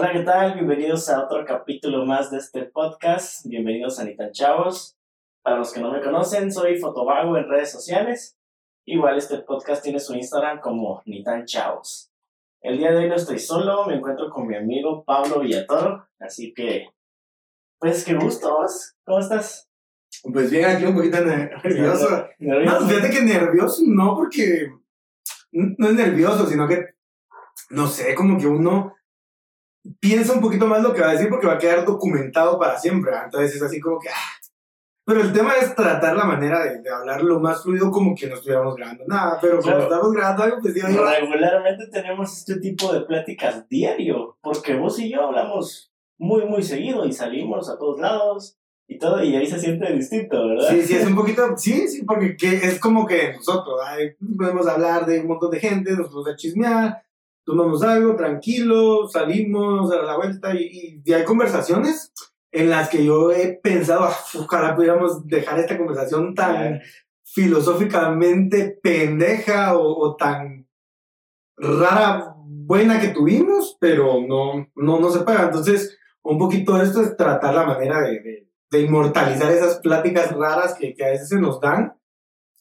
Hola, ¿qué tal? Bienvenidos a otro capítulo más de este podcast. Bienvenidos a Nitan Chavos. Para los que no me conocen, soy Fotovago en redes sociales. Igual este podcast tiene su Instagram como Nitan Chavos. El día de hoy no estoy solo, me encuentro con mi amigo Pablo Villatoro. Así que, pues qué gusto, ¿cómo estás? Pues bien, aquí un poquito nervioso. No, fíjate que nervioso no, porque no es nervioso, sino que, no sé, como que uno piensa un poquito más lo que va a decir porque va a quedar documentado para siempre. Entonces es así como que... Ah. Pero el tema es tratar la manera de, de, hablar lo más fluido como que no estuviéramos grabando nada. Pero como estamos grabando algo, pues digo, Regularmente tenemos este tipo de pláticas diario, porque vos y yo hablamos muy, muy seguido y salimos a todos lados y todo, y ahí se siente distinto, ¿verdad? Sí, sí, es un poquito, sí, sí, porque es como que nosotros podemos hablar de un montón de gente, nos podemos chismear, tomamos algo, tranquilo, salimos a la vuelta y, y, hay conversaciones en las que yo he pensado, ah, ojalá pudiéramos dejar esta conversación tan filosóficamente pendeja o, tan rara, buena que tuvimos, pero no, no, no se paga. Entonces, un poquito de esto es tratar la manera de, de, inmortalizar esas pláticas raras que, que, a veces se nos dan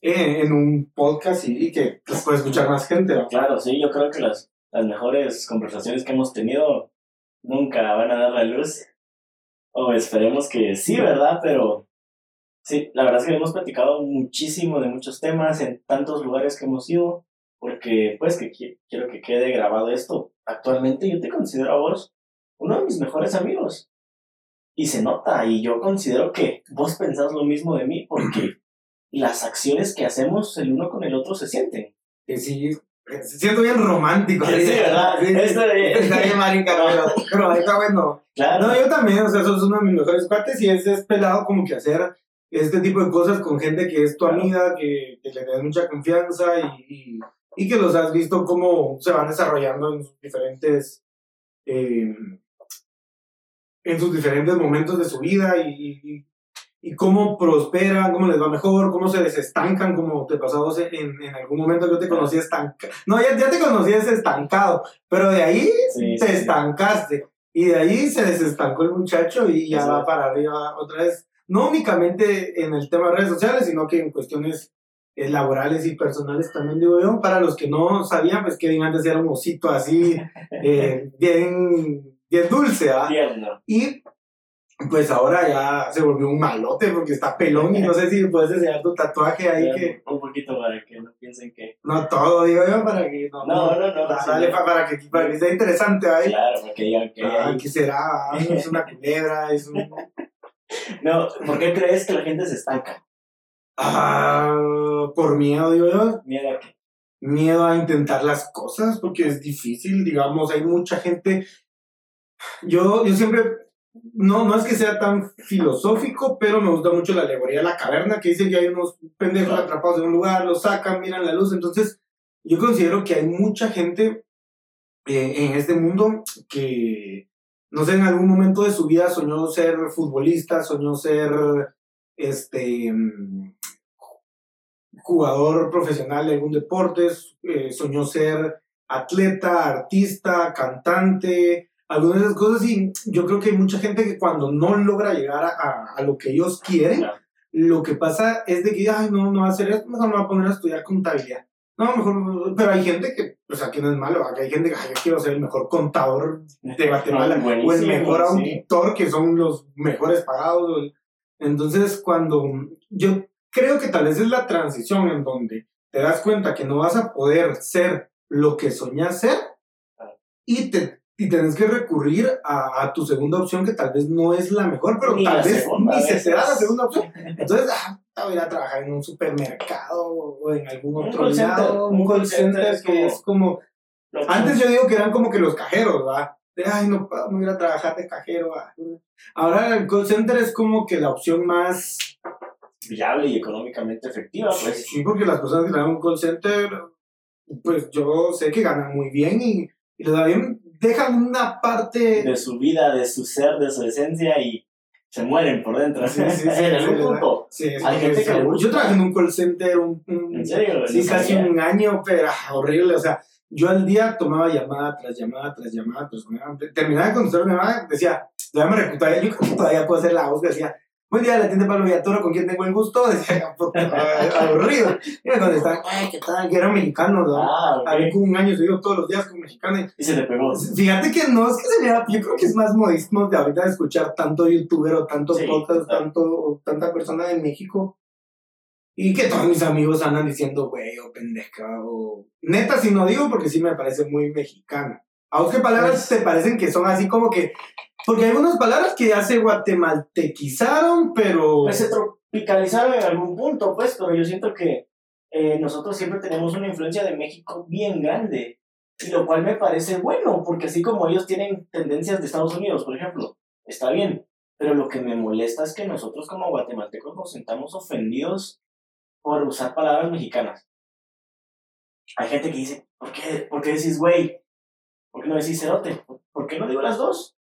eh, en un podcast y, que las puede escuchar más gente. Claro, sí, yo creo que las, las mejores conversaciones que hemos tenido nunca van a dar la luz. O esperemos que sí, ¿verdad? Pero sí, la verdad es que hemos platicado muchísimo de muchos temas en tantos lugares que hemos ido, porque pues que quiero que quede grabado esto. Actualmente yo te considero a vos uno de mis mejores amigos. Y se nota, y yo considero que vos pensás lo mismo de mí, porque las acciones que hacemos el uno con el otro se sienten. Sí, siento bien romántico. Sí, ¿verdad? Sí, está bien marica, pero, ahí está bueno. Claro. No, yo también, o sea, sos uno de mis mejores cuates y es, es pelado como que hacer este tipo de cosas con gente que es tu amiga, que, que le das mucha confianza y, y, que los has visto cómo se van desarrollando en sus diferentes... Eh, en sus diferentes momentos de su vida y, y cómo prosperan, cómo les va mejor, cómo se desestancan, como te pasó en, en algún momento yo te conocí estancado. No, ya, ya te conocí estancado, pero de ahí te estancaste. Y de ahí se desestancó el muchacho y ya va para arriba otra vez. No únicamente en el tema de redes sociales, sino que en cuestiones eh, laborales y personales también, digo yo. Para los que no sabían, pues Kevin antes era un osito así, eh, bien, bien dulce, ¿ah? Y pues ahora ya se volvió un malote porque está pelón y no sé si puedes enseñar tu tatuaje ahí que... Un poquito para que no piensen que... No todo, digo yo, para que... No, no, no. no, dale, para, que, para que sea interesante ahí. Claro, porque ya... Que ah, ¿Qué será? Ah, es una culebra, es un... no, ¿por qué crees que la gente se estanca? Ah, por miedo, digo yo. ¿Miedo a qué? Miedo a intentar las cosas porque es difícil, digamos, hay mucha gente... Yo, yo siempre no, no es que sea tan filosófico, pero me gusta mucho la alegoría de la caverna, que dice que hay unos pendejos atrapados en un lugar, los sacan, miran la luz. Entonces, yo considero que hay mucha gente eh, en este mundo que, no sé, en algún momento de su vida soñó ser futbolista, soñó ser este jugador profesional de algún deporte, eh, soñó ser atleta, artista, cantante, algunas de esas cosas y yo creo que hay mucha gente que cuando no logra llegar a, a, lo que ellos quieren, lo que pasa es de que, ay, no, no va a hacer esto, mejor me va a poner a estudiar contabilidad. No, mejor, pero hay gente que, pues aquí no es malo, hay gente que, ay, yo quiero ser el mejor contador de Guatemala o el mejor auditor, que son los mejores pagados. Entonces, cuando yo creo que tal vez es la transición en donde te das cuenta que no vas a poder ser lo que soñas ser y te y tenés que recurrir a, a, tu segunda opción que tal vez no es la mejor, pero tal vez ni se da la segunda opción. Entonces, ah, voy a ir a trabajar en un supermercado o en algún otro lado, un call center, que es como... Antes yo digo que eran como que los cajeros, ¿va? De, ay, no puedo ir a trabajar de cajero. Ahora el call center es como que la opción más... Viable y económicamente efectiva, pues. Sí, porque las personas que trabajan en un call center, pues yo sé que ganan muy bien y, y les da bien dejan una parte de su vida, de su ser, de su esencia y se mueren por dentro. Sí, sí, sí, en algún punto. Hay gente que Yo trabajé en un call center un, ¿En serio? Sí, casi un año, pero ah, horrible. O sea, yo al día tomaba llamada tras llamada tras llamada tras llamada. Terminaba de contestar una llamada, decía, ya me reclutaba, yo creo que todavía puedo hacer la voz decía, buen día, la tienda Pablo Villatoro, ¿con quién tengo el gusto? Decía, puta, aburrido. Y me contestaban, ay, ¿qué tal? Que era mexicano, ¿no? Ah, ok. Había como un año seguido todos los días con mexicano. Y se te pegó. Fíjate que no, es que se vea, yo creo que es más modismo de ahorita de escuchar tanto youtuber o tanto Sí, podcast, total. tanto, o tanta persona de México. Y que todos mis amigos andan diciendo, güey, o pendeja, o... Neta, si no digo, porque sí me parece muy mexicano. ¿A vos qué palabras Pues- te parecen que son así como que... Porque hay algunas palabras que ya se guatemaltequizaron, pero... Pues se tropicalizaron en algún punto, pues, pero yo siento que eh, nosotros siempre tenemos una influencia de México bien grande, y lo cual me parece bueno, porque así como ellos tienen tendencias de Estados Unidos, por ejemplo, está bien, pero lo que me molesta es que nosotros como guatemaltecos nos sentamos ofendidos por usar palabras mexicanas. Hay gente que dice, ¿por qué, ¿por qué decís güey? ¿Por qué no decís cerote? ¿Por qué no digo las dos?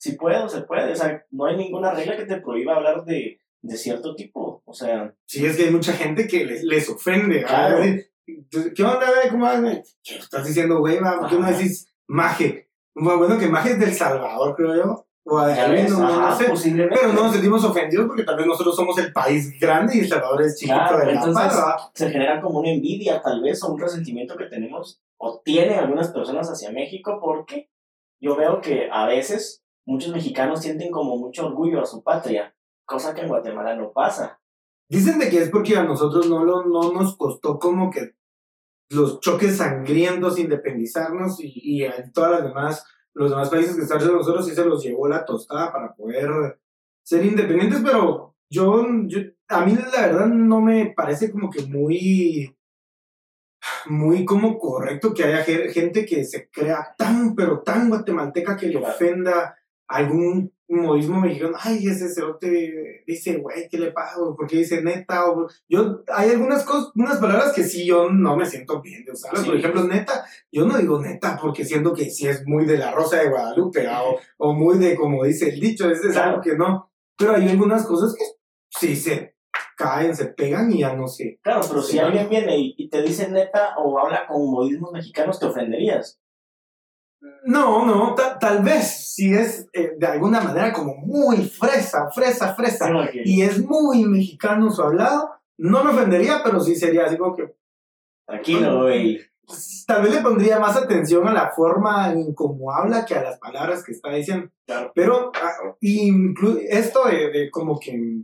Si puedo, se puede. O sea, no hay ninguna regla que te prohíba hablar de, de cierto tipo. O sea, Sí, es que hay mucha gente que les, les ofende. Claro. ¿verdad? ¿Qué onda, güey? ¿Cómo vas? ¿Qué estás diciendo, güey? ¿Por qué no decís maje? Bueno, que maje es del Salvador, creo yo. O Jalisco, ves, no, no sé. Pero no nos sentimos ofendidos porque tal vez nosotros somos el país grande y El Salvador es chiquito Claro, de la entonces- paz, ¿verdad? se genera como una envidia tal vez o un resentimiento que tenemos o tienen algunas personas hacia México porque yo veo que a veces muchos mexicanos sienten como mucho orgullo a su patria, cosa que en Guatemala no pasa. Dicen de que es porque a nosotros no, lo, no nos costó como que los choques sangrientos independizarnos y, y a todas las demás, los demás países que están de nosotros sí se los llevó la tostada para poder ser independientes, pero yo, yo a mí la verdad no me parece como que muy muy como correcto que haya ge- gente que se crea tan pero tan guatemalteca que le ofenda algún modismo mexicano, ay, ese cerote dice, güey, ¿qué le pasa? ¿Por qué dice neta? O, yo, hay algunas cosas, unas palabras que sí yo no me siento bien de usarlas. Sí. Por ejemplo, neta, yo no digo neta porque siento que sí es muy de la Rosa de Guadalupe ¿ah? o, o muy de, como dice el dicho, es, es Claro. algo que no. Pero hay algunas cosas que sí se caen, se pegan y ya no sé. Claro, pero si alguien viene y, y te dice neta o habla con modismos mexicanos, te ofenderías. No, no, ta- tal vez si es eh, de alguna manera como muy fresa, fresa, fresa. Sí, y es muy mexicano su hablado, no me ofendería, pero sí sería así como que Tranquilo, güey. pues, tal vez le pondría más atención a la forma en cómo habla que a las palabras que está diciendo. Claro. Pero ah, esto de, de como que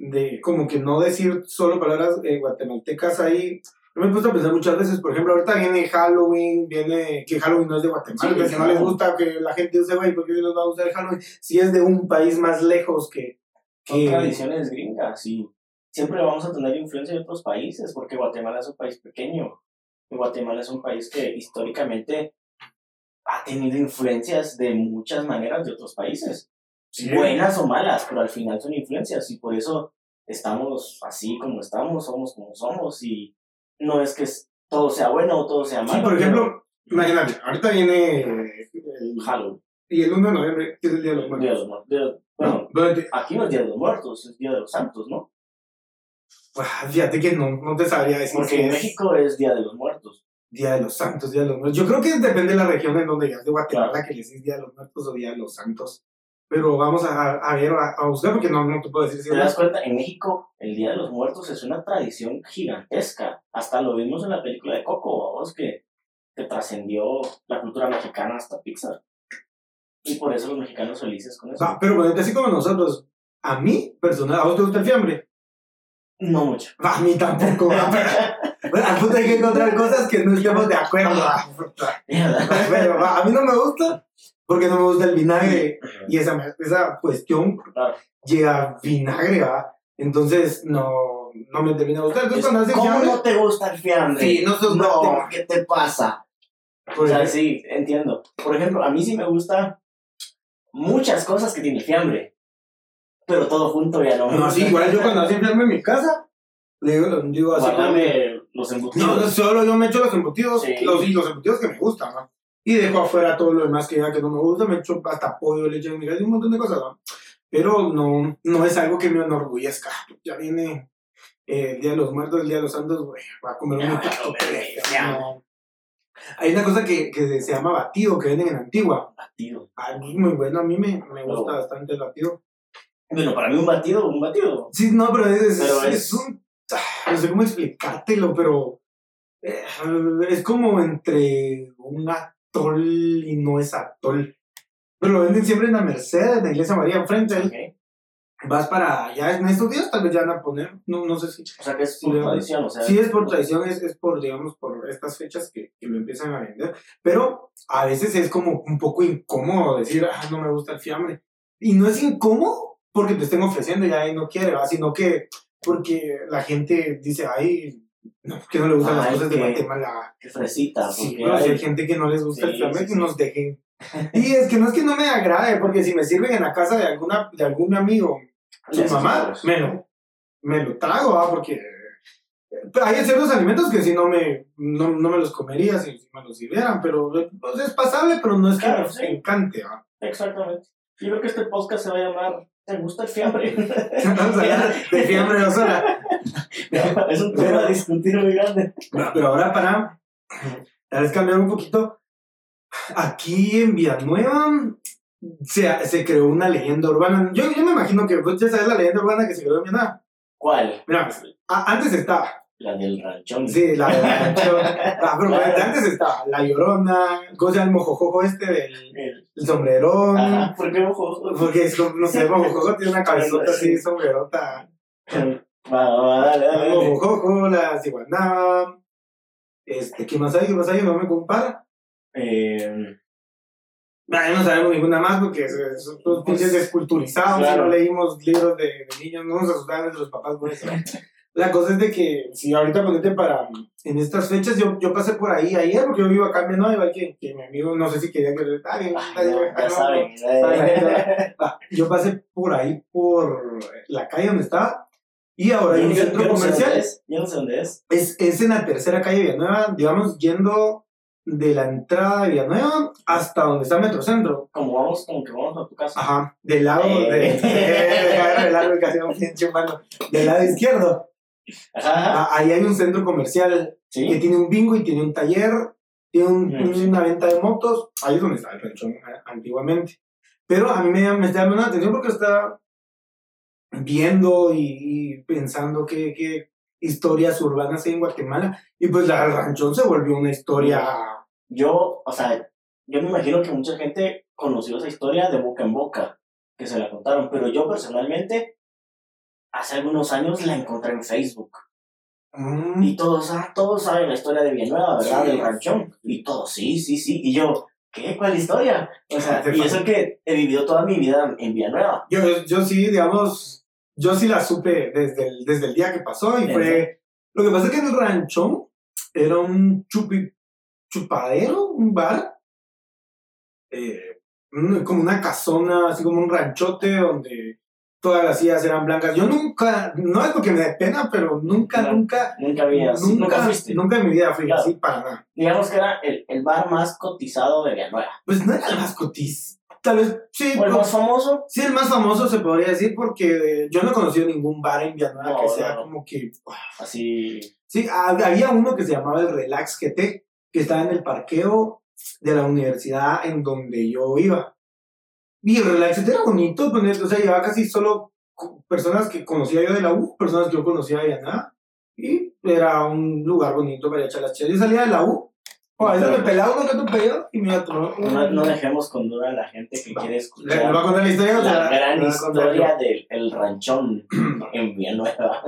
de como que no decir solo palabras eh, guatemaltecas ahí. Yo me he puesto a pensar muchas veces, por ejemplo, ahorita viene Halloween, viene que Halloween no es de Guatemala, Sí, entonces si no claro. les gusta que la gente use, güey, ¿por qué nos va a gustar el Halloween? Si es de un país más lejos que... Son que tradiciones gringas y siempre vamos a tener influencia de otros países porque Guatemala es un país pequeño. Y Guatemala es un país que históricamente ha tenido influencias de muchas maneras de otros países. Buenas o malas, pero al final son influencias y por eso estamos así como estamos, somos como somos y no es que es- todo sea bueno o todo sea malo. Sí, por ejemplo, imagínate, ahorita viene el, Halloween, y el 1 de noviembre, que es el Día de los Día de Muertos. los Muertos. De- Bueno, No, aquí no es Día de los Muertos, es Día de los Santos, ¿no? ah, fíjate que no, no te sabría decir Porque en es México es Día de los Muertos. Día de los Santos, Día de los Muertos. Yo creo que depende de la región en donde vivas de Guatemala Claro. que le decís Día de los Muertos o Día de los Santos. Pero vamos a, a ver, a, a buscar porque no, no te puedo decir si ¿Te das cuenta? En México, el Día de los Muertos es una tradición gigantesca. Hasta lo vimos en la película de Coco, vamos, que, que trascendió la cultura mexicana hasta Pixar. Y por eso los mexicanos felices con eso. Ah, pero ponete así como nosotros. A mí, personal, ¿a vos te gusta el fiambre? No mucho. A mí tampoco. Bueno, al punto hay que encontrar cosas que no estemos de acuerdo. va, puta. Pero va, a mí no me gusta porque no me gusta el vinagre. Y esa, esa cuestión Claro. llega vinagre, ¿va? Entonces no, no me termina de gustar. Entonces cuando hace ¿Cómo fiambre, no te gusta el fiambre? Sí, no sos No. ¿qué te pasa? O pues, sea, sí, entiendo. Por ejemplo, a mí sí me gusta muchas cosas que tiene el fiambre. Pero todo junto ya no no, sí, igual yo cuando hace fiambre en mi casa, le digo, digo así. Guárdame los No, embutidos. no, solo yo me echo los embutidos, Sí. los, los embutidos que me gustan, ¿no? Y dejo afuera todo lo demás que ya que no me gusta, me echo hasta pollo, leche migas y un montón de cosas, ¿no? Pero no, no es algo que me enorgullezca. Ya viene eh, el Día de los Muertos, el Día de los Santos, güey, va a comer un voy a plato. comer, güey, ya. no. Hay una cosa que, que se llama batido, que venden en Antigua. Batido. Ah, es muy bueno, a mí me, me gusta bastante el batido. Bueno, para mí un batido, un batido. Sí, no, pero es, Pero es, es- un... ah, No sé cómo explicártelo, pero... eh, es como entre un atol y no es atol. Pero lo venden siempre en la Merced, en la Iglesia María enfrente. Ok. Vas para allá en estos días, tal vez ya van a poner, no, no sé si... O sea que es por tradición, o sea. Sí, es por tradición, es, es por, digamos, por estas fechas que, que lo empiezan a vender. Pero a veces es como un poco incómodo decir, ah, no me gusta el fiambre. Y no es incómodo porque te estén ofreciendo y ahí no quiere, ¿va? sino que porque la gente dice, ay, no, que no le gustan las cosas de que- Guatemala. Que fresita. Sí, porque hay- hay gente que no les gusta Sí, el fiambre, sí, sí. nos dejen. Y es que no es que no me agrade, porque si me sirven en la casa de, alguna, de algún amigo, su mamá, me lo, me lo trago, ¿va? porque pero hay ciertos alimentos que si no me, no, no me los comería si, si me los sirvieran, pero pues, es pasable, pero no es que Claro, me encante. ¿va? Exactamente. Yo creo que este podcast se va a llamar ¿Te gusta el fiambre? Vamos a hablar de fiambre dos horas. es un tema a discutir muy grande. No, pero ahora para tal vez cambiar un poquito, aquí en Villanueva se, se creó una leyenda urbana. Yo, yo me imagino que pues, ya sabes la leyenda urbana que se creó en Villanueva. ¿Cuál? Mira, pues, a- antes estaba, La del ranchón. sí, la de rancho. Ah, pero antes estaba la llorona, ¿cómo se llama el mojojojo este del El- el sombrerón? Ajá, ¿por qué ojo? Porque es como, no sé, mojojojo tiene una cabezota así, sombrerota. Va, va, dale, dale. Mojojojo, la ciguanaba. Este, ¿qué más hay? ¿Qué más hay? No me compara. Eh, no sabemos ninguna más porque son todos Pues, pinches desculturizados claro. y no leímos libros de, de niños, no nos asustaban nuestros papás por eso. La cosa es de que, si ahorita ponete para, en estas fechas, yo, yo pasé por ahí ayer, porque yo vivo acá en Villanueva, igual que, que mi amigo, no sé si quería que... Ah, bien, no, ah, ya no, saben. yo pasé por ahí, por la calle donde estaba, y ahora hay un Yo- centro yo comercial. dónde es, Yo no sé dónde es. Es, es en la tercera calle de Villanueva, digamos, yendo de la entrada de Villanueva hasta donde está Metrocentro. Como vamos, como que vamos a tu casa. Ajá, del lado Eh. de. De pinche mano. Del lado izquierdo. Ajá. Ah, ahí hay un centro comercial que Sí. tiene un bingo y tiene un taller, tiene un- Mm, una venta de motos. Ahí es donde estaba el ranchón antiguamente. Pero a mí me, me está llamando la atención porque estaba viendo y, y pensando qué, qué historias urbanas hay en Guatemala. Y pues la el ranchón se volvió una historia. Yo, o sea, yo me imagino que mucha gente conoció esa historia de boca en boca, que se la contaron, pero yo personalmente, hace algunos años la encontré en Facebook. Mm, Y todos, ah, todos saben la historia de Villanueva, ¿verdad? Sí. Del ranchón. Y todos, sí, sí, sí. Y yo, ¿qué? ¿Cuál historia? O sea, y eso que he vivido toda mi vida en Villanueva. Yo, yo sí, digamos, yo sí la supe desde el, desde el día que pasó y fue... Lo que pasa es que en el ranchón era un chupi, chupadero, un bar, eh, como una casona, así como un ranchote donde todas las sillas eran blancas. Yo nunca, no es porque me dé pena, pero nunca, nunca, Nunca había, nunca, nunca nunca en mi vida fui Claro. así para nada. Digamos que era el, el bar más cotizado de Villanueva. Pues no era el más cotiz. Tal vez, sí, O el más famoso, Sí, el más famoso se podría decir porque yo no he conocido ningún bar en Villanueva No, que sea no, como que... así. Sí, hab- había uno que se llamaba el Relax GT, que estaba en el parqueo de la universidad en donde yo iba. Y el Relax GT era bonito, pues, o sea, llevaba casi solo personas que conocía yo de la U, personas que yo conocía de Villanueva. Y era un lugar bonito para echar las chelas. Yo salía de la U, o a veces me pelaba uno que otro pedido y me iba a tomar un- No, no dejemos con duda a la gente que Va. quiere ¿Le, escuchar. le voy a contar la historia? sea, la gran historia del el ranchón en Villanueva.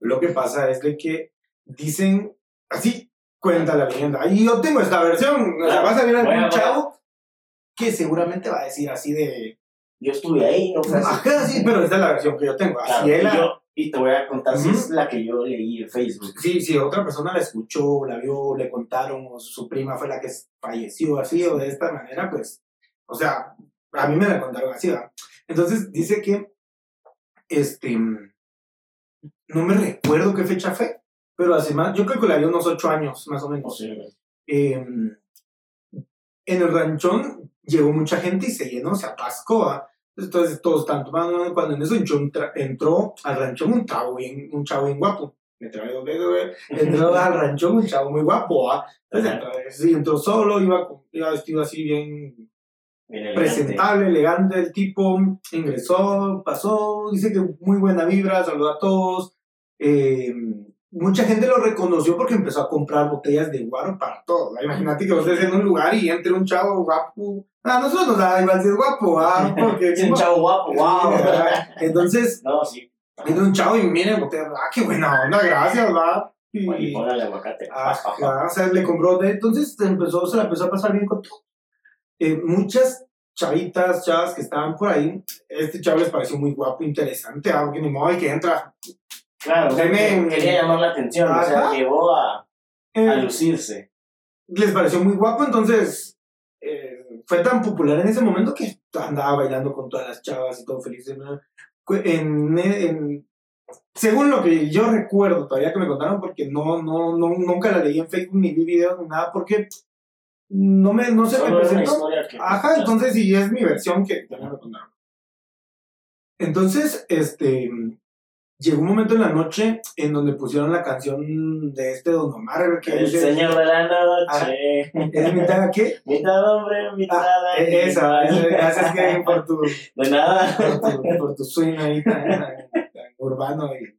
Lo que pasa es de que dicen, así cuenta la leyenda. Y yo tengo esta versión. O sea, Ah, va a salir algún chavo que seguramente va a decir así de. Yo estuve ahí, no fue así. Ajá, sí, pero esta es la versión que yo tengo. Claro, Así y, es la- yo- y te voy a contar si es la que yo leí en Facebook. Sí, si otra persona la escuchó, la vio, le contaron, o su prima fue la que falleció así o de esta manera, pues, o sea, a mí me la contaron así, ¿va? Entonces dice que, este, no me recuerdo qué fecha fue, pero hace más, yo calcularía unos ocho años, más o menos. Posiblemente. eh, en el ranchón llegó mucha gente y se llenó, se atascó. Entonces todos están tomando. Cuando en eso entró, al ranchón un chavo bien, un chavo bien guapo. me trae dos güey. Entró al rancho un chavo muy guapo. Entonces, entró, sí, entró solo, iba, iba vestido así bien Bien elegante. presentable, elegante el tipo, ingresó, pasó, dice que muy buena vibra, saludó a todos. eh, mucha gente lo reconoció porque empezó a comprar botellas de guaro para todo. Imagínate que vos estés en un lugar y entre un chavo guapo. A nosotros nos da igual si es guapo, ¿ah? porque Es un chavo guapo, wow. Entonces, No, sí. entra un chavo y miren botellas, ah, qué buena onda, gracias, va. Y, Y aguacate. Ajá, o sea, le compró de entonces empezó, se la empezó a pasar bien con todo. Eh, muchas chavitas, chavas que estaban por ahí, este chavo les pareció muy guapo, interesante, ah, porque ni modo de que entra. Claro, quería llamar la atención, o sea, llevó a, a Eh, lucirse. les pareció muy guapo, entonces eh, fue tan popular en ese momento que andaba bailando con todas las chavas y todo feliz. En, en- según lo que yo recuerdo todavía que me contaron, porque no, no, no, nunca la leí en Facebook ni vi videos ni nada, porque no, me, no se me Solo una presentó. Ajá, entonces sí es mi versión que también me contaron. Entonces, este, llegó un momento en la noche en donde pusieron la canción de este Don Omar, que El es, señor de la noche. es mitad, ¿qué? Mitad hombre, mitad Ah, eh, esa, esa, es que por tu, De nada. por tu, por tu swing ahí tan, tan- tan urbano y,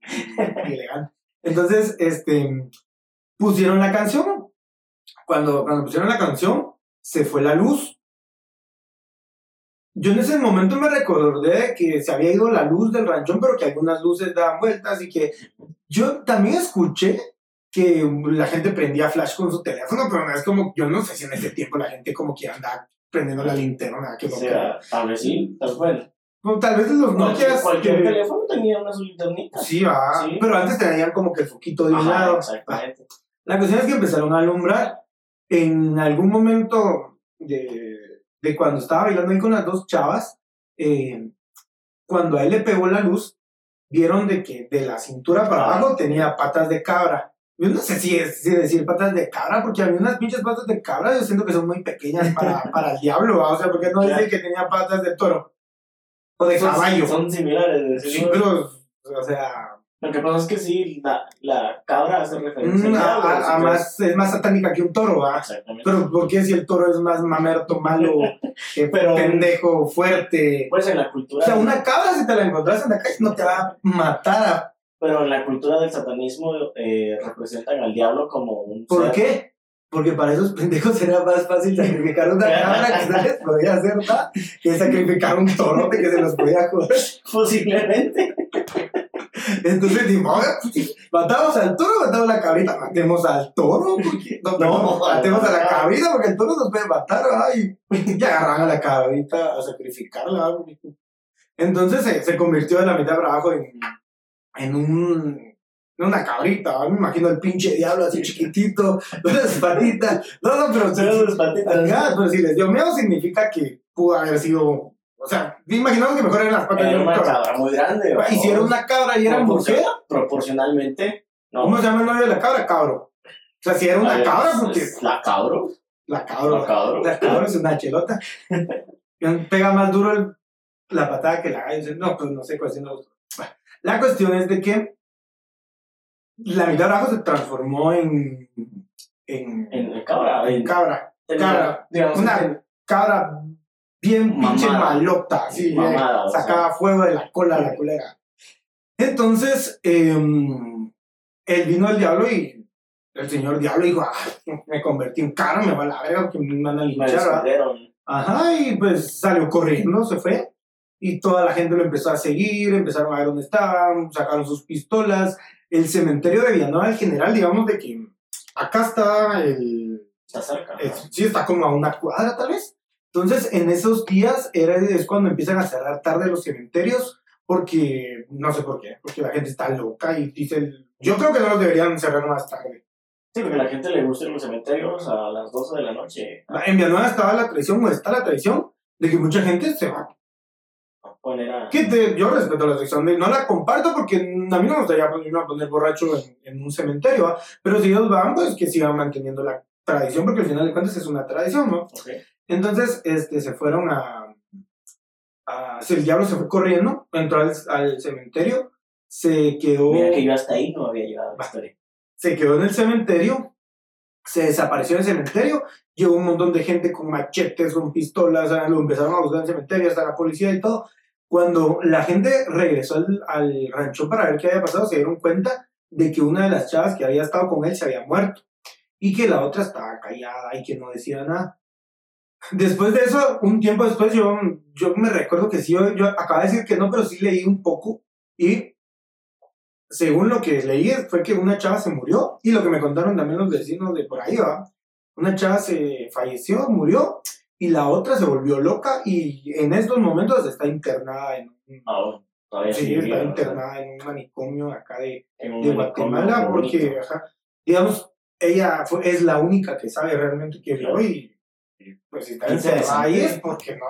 y elegante. Entonces, este, pusieron la canción. Cuando, cuando pusieron la canción, se fue la luz. Yo en ese momento me recordé que se había ido la luz del ranchón, pero que algunas luces daban vueltas y que yo también escuché que la gente prendía flash con su teléfono, pero no es como, yo no sé si en ese tiempo la gente como que andaba prendiendo la linterna, que O no sea, tal vez sí, tal vez. Bueno, tal vez los Nokia. cualquier teléfono tenía una su linternita. Sí, va. Sí. Pero antes tenían como que el foquito de un lado. exactamente. La cuestión es que empezaron a alumbrar. En algún momento de, de cuando estaba bailando ahí con las dos chavas, eh, cuando a él le pegó la luz, vieron de que de la cintura para abajo tenía patas de cabra. Yo no sé si es si decir patas de cabra, porque había unas pinches patas de cabra, yo siento que son muy pequeñas para, para el diablo, ¿va? o sea, porque no Claro. dice que tenía patas de toro o de Son- caballo. Son similares. ¿sí? pero, o sea, Lo que pasa es que sí, la, la cabra hace referencia Mm, al a- a- a más, es más satánica que un toro, ¿va? Exactamente. Pero ¿por qué si el toro es más mamerto, malo, eh, Pero- pendejo, fuerte? pues en la O cultura. sea, una cabra si te la encontrás en la calle no te va a matar. a- Pero en la cultura del satanismo eh, representan al diablo como un. ¿Por ser- qué? Porque para esos pendejos era más fácil sacrificar una cabra que no les podía hacer nada que sacrificar un torote que se los podía joder. Posiblemente. Entonces dijimos, "Oiga, pues, matamos al toro, matamos a la cabrita, matemos al toro, porque, no, No, matemos a la cabrita porque el toro nos puede matar, ay, y agarran a la cabrita a sacrificarla. Entonces se, se convirtió de la mitad para abajo en, en un en una cabrita, me imagino el pinche diablo así chiquitito, las patitas, no, no, pero, sus patitas. Pero si les dio miedo significa que pudo haber sido, o sea, imaginamos que mejor eran las patas de Era un una cabra muy grande. Y si era una cabra y era mujer, Proporcionalmente. No. ¿Cómo se llama el novio de la cabra? Cabro. O sea, si era una A ver, cabra, porque La cabro. la cabra, La cabro. la cabra es una chelota. Pega más duro el- la patada que la gallo. No, pues no sé cuál es La cuestión es de que la mitad de abajo se transformó en, en, En, en cabra. en cabra. cabra. Digamos, Una en- cabra bien pinche Mamada. malota, así, Mamada, eh, o sea. sacaba fuego de la cola la culera. Entonces, em, él vino el diablo y el señor diablo dijo, ah, me convertí en cara, me va a la verga porque me van a linchar, ¿verdad?". descubrieron. Ajá, y pues salió corriendo, se fue. Y toda la gente lo empezó a seguir, empezaron a ver dónde estaban, sacaron sus pistolas. El cementerio de Villanueva del General, digamos de que acá está el, Está cerca. sí, está como a una cuadra tal vez. Entonces, en esos días era, es cuando empiezan a cerrar tarde los cementerios, porque, no sé por qué, porque la gente está loca y dice, yo creo que no los deberían cerrar más tarde. Sí, porque a la gente le gusta ir a los cementerios a las 12 de la noche. En Villanueva estaba la tradición, o está la tradición, de que mucha gente se va. A. Que te- yo respeto la tradición, de, no la comparto porque a mí no me gustaría ponerme a poner borracho en, en un cementerio, ¿va? pero si ellos van, pues que sigan manteniendo la tradición, porque al final de cuentas es una tradición, ¿no? Ok. Entonces, este, se fueron a... a si el diablo se fue corriendo, entró al, al cementerio se quedó, Mira que yo hasta ahí no había llegado la historia. se quedó en el cementerio, se desapareció en el cementerio, llegó un montón de gente con machetes, con pistolas, lo empezaron a buscar en el cementerio, hasta la policía y todo. Cuando la gente regresó al, al rancho para ver qué había pasado, se dieron cuenta de que una de las chavas que había estado con él se había muerto y que la otra estaba callada y que no decía nada. Después de eso, un tiempo después, yo, yo me recuerdo que sí, yo, yo acabo de decir que no, pero sí leí un poco y según lo que leí fue que una chava se murió y lo que me contaron también los vecinos de por ahí, ¿va? Una chava se falleció, murió y la otra se volvió loca y en estos momentos está internada en un, todavía sí, está viva, internada en un manicomio acá de, de Guatemala porque, ajá, digamos, ella fue, es la única que sabe realmente que vio y, y, pues si está encerrada ahí es porque no,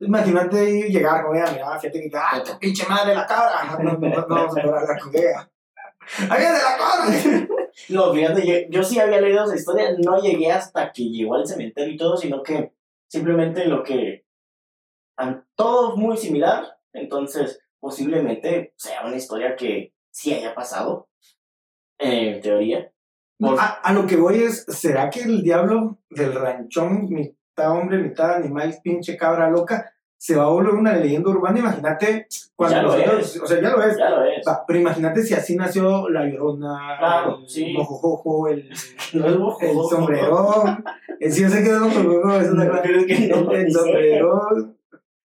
imagínate llegar con ella, mira, fíjate que, ah, tu pinche madre la cabra, no, no, no, a con ella. ¡Ahí viene la cabra! No, fíjate, yo, yo sí había leído esa historia, no llegué hasta que llegó al cementerio y todo, sino que simplemente lo que... Todo muy similar, entonces posiblemente sea una historia que sí haya pasado, eh, en teoría. A, a lo que voy es, ¿será que el diablo del ranchón, mitad hombre, mitad animal, pinche cabra loca, se va a volver una leyenda urbana? Imagínate cuando Ya lo nosotros- es. o sea, ya lo es. Ya lo es. Va, pero imagínate si así nació la llorona, Claro, el sí. mojojojo, el, No el bojo. sombrerón. El sí, yo sé que es una que no, El ni sombrerón,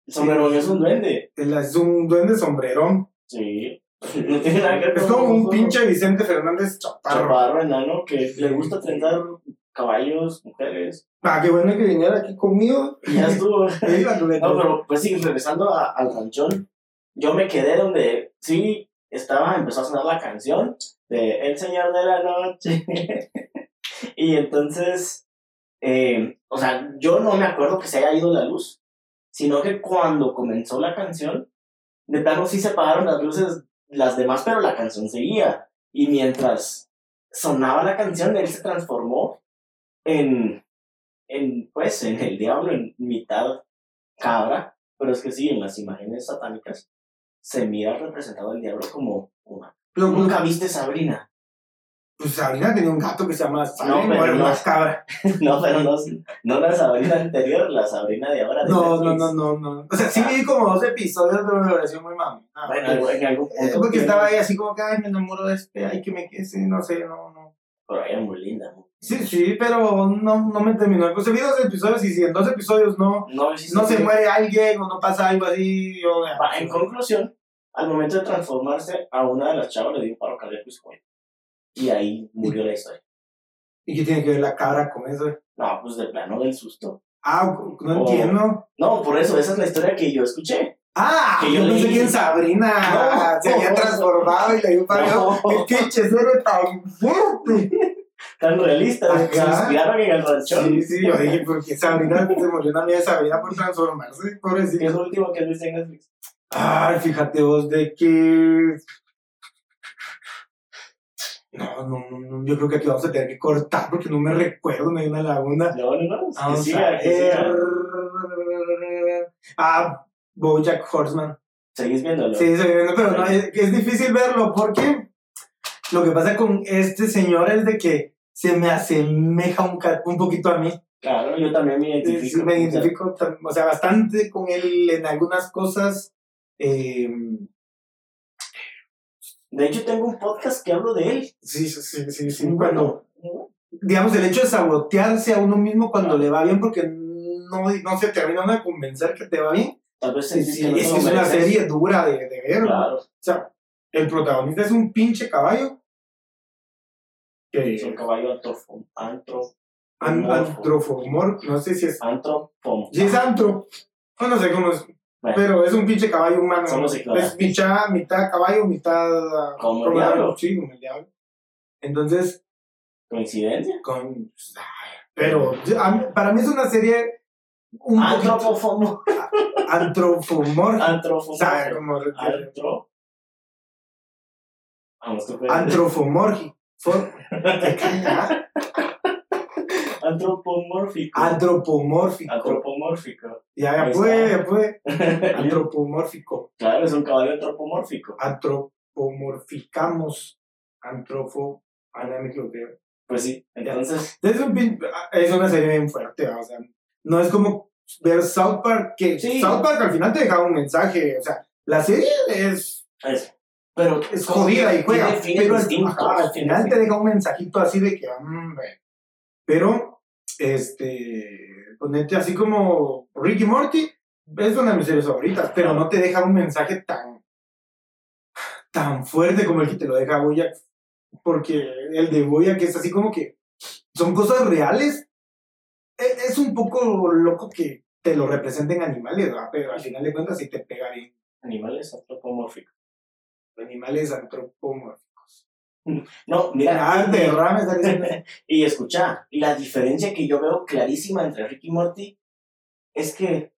El sombrero es un duende. el- es un duende sombrerón. Sí. Es como un pinche Vicente Fernández chaparro. chaparro enano que le gusta trenzar caballos, mujeres. Ah, qué bueno que viniera aquí conmigo. Y ya estuvo. No, pero pues sí, regresando a- al ranchón, yo me quedé donde sí estaba, empezó a sonar la canción de El Señor de la Noche. y entonces, eh, o sea, yo no me acuerdo que se haya ido la luz, sino que cuando comenzó la canción, de plano sí se apagaron las luces las demás, pero la canción seguía. Y mientras sonaba la canción, él se transformó en, en pues, en el diablo, en mitad cabra, pero es que sí, en las imágenes satánicas se mira representado el diablo como una. Nunca viste Sabrina. Pues Sabrina tenía un gato que se llama Sabrina, No, pero era no. una cabra. no, pero no, no la Sabrina anterior, la Sabrina de ahora. De No, no, Netflix. no, no, no. O sea, sí vi como dos episodios, pero me pareció muy mami. Ah, Bueno, porque- en algún eh, punto. porque que- estaba ahí así como que, ay, me enamoro de este, ay, que me quede, no sé, no, no. Pero ella es muy linda. ¿no? Sí, sí, pero no, no me terminó. Pues vi dos episodios y si en dos episodios no, No, sí, sí, no sí. se muere alguien o no pasa algo así, yo... En conclusión, al momento de transformarse, a una de las chavas le dio un paro cardíaco y se. Y ahí murió la historia. ¿Y qué tiene que ver la cabra con eso? No, pues de plano del susto. Ah, no Oh. entiendo. No, por eso, esa es la historia que yo escuché. Ah, Que yo yo pensé que en Sabrina No. se había transformado y le dio. No. Es que Chesero tan fuerte. Tan realista, inspiraron en el ranchón. Sí, sí, yo dije, porque Sabrina se murió una amiga de Sabrina por transformarse, ¿Qué es pobrecito. lo último que viste en Netflix? Ay, fíjate vos de que. No, no, no, no, yo creo que aquí vamos a tener que cortar porque no me recuerdo, me dio una laguna. No, no, no. Vamos siga, a ver. Ah, Bojack Horseman. Seguís viéndolo. Sí, estoy viendo, pero no, es, es difícil verlo porque lo que pasa con este señor es de que se me asemeja un, un poquito a mí. Claro, yo también me Sí, identifico. me identifico, o sea, bastante con él en algunas cosas. Eh, De hecho, tengo un podcast que hablo de él. sí, sí, sí, sí, sí, cuando, digamos, el hecho de sabotearse a uno mismo cuando le va bien porque no, no se termina uno de convencer que te va bien. Tal vez Sí, sí, no es, es una serie dura de, de ver. ¿no? Claro, O sea, el protagonista es un pinche caballo. Que es un caballo antrofo, antro, an- antrofomor, no sé si es. antropom. Si es antro, o no sé cómo es. Bueno. Pero es un pinche caballo humano. Somos. Es mitad, mitad caballo, mitad. Como el diablo. Sí, como el diablo. Entonces, ¿Coincidencia? con. Pero a para mí es una serie un poquito Antropofomo. antrofomórfica. Antrofomo. ¿Sabe cómo? Antro. Vamos, tú puedes. Antrofomórfico. For- Antropomórfico. Antropomórfico. Antropomórfico. Ya, ya está. ya puede. Antropomórfico. claro, es un caballo antropomórfico. Antro. antropomorficamos, antropo, ahora me equivoqué. Pues sí, entonces, Es, un es una serie bien fuerte, o sea, no es como ver South Park, que Sí. South Park al final te dejaba un mensaje, o sea, la serie es, eso. Pero es jodida y juega, pero al- final te deja un mensajito así de que, hombre, pero, este, ponete así como Ricky Morty, es una de mis series favoritas, pero no te deja un mensaje tan, tan fuerte como el que te lo deja Boyack, porque el de Boyack es así como que son cosas reales. E- Es un poco loco que te lo representen animales, ¿verdad? pero al final de cuentas sí te pega bien. Animales antropomórficos. Animales antropomórficos. No, mira. Ah. Y escucha, la diferencia que yo veo clarísima entre Ricky y Morty es que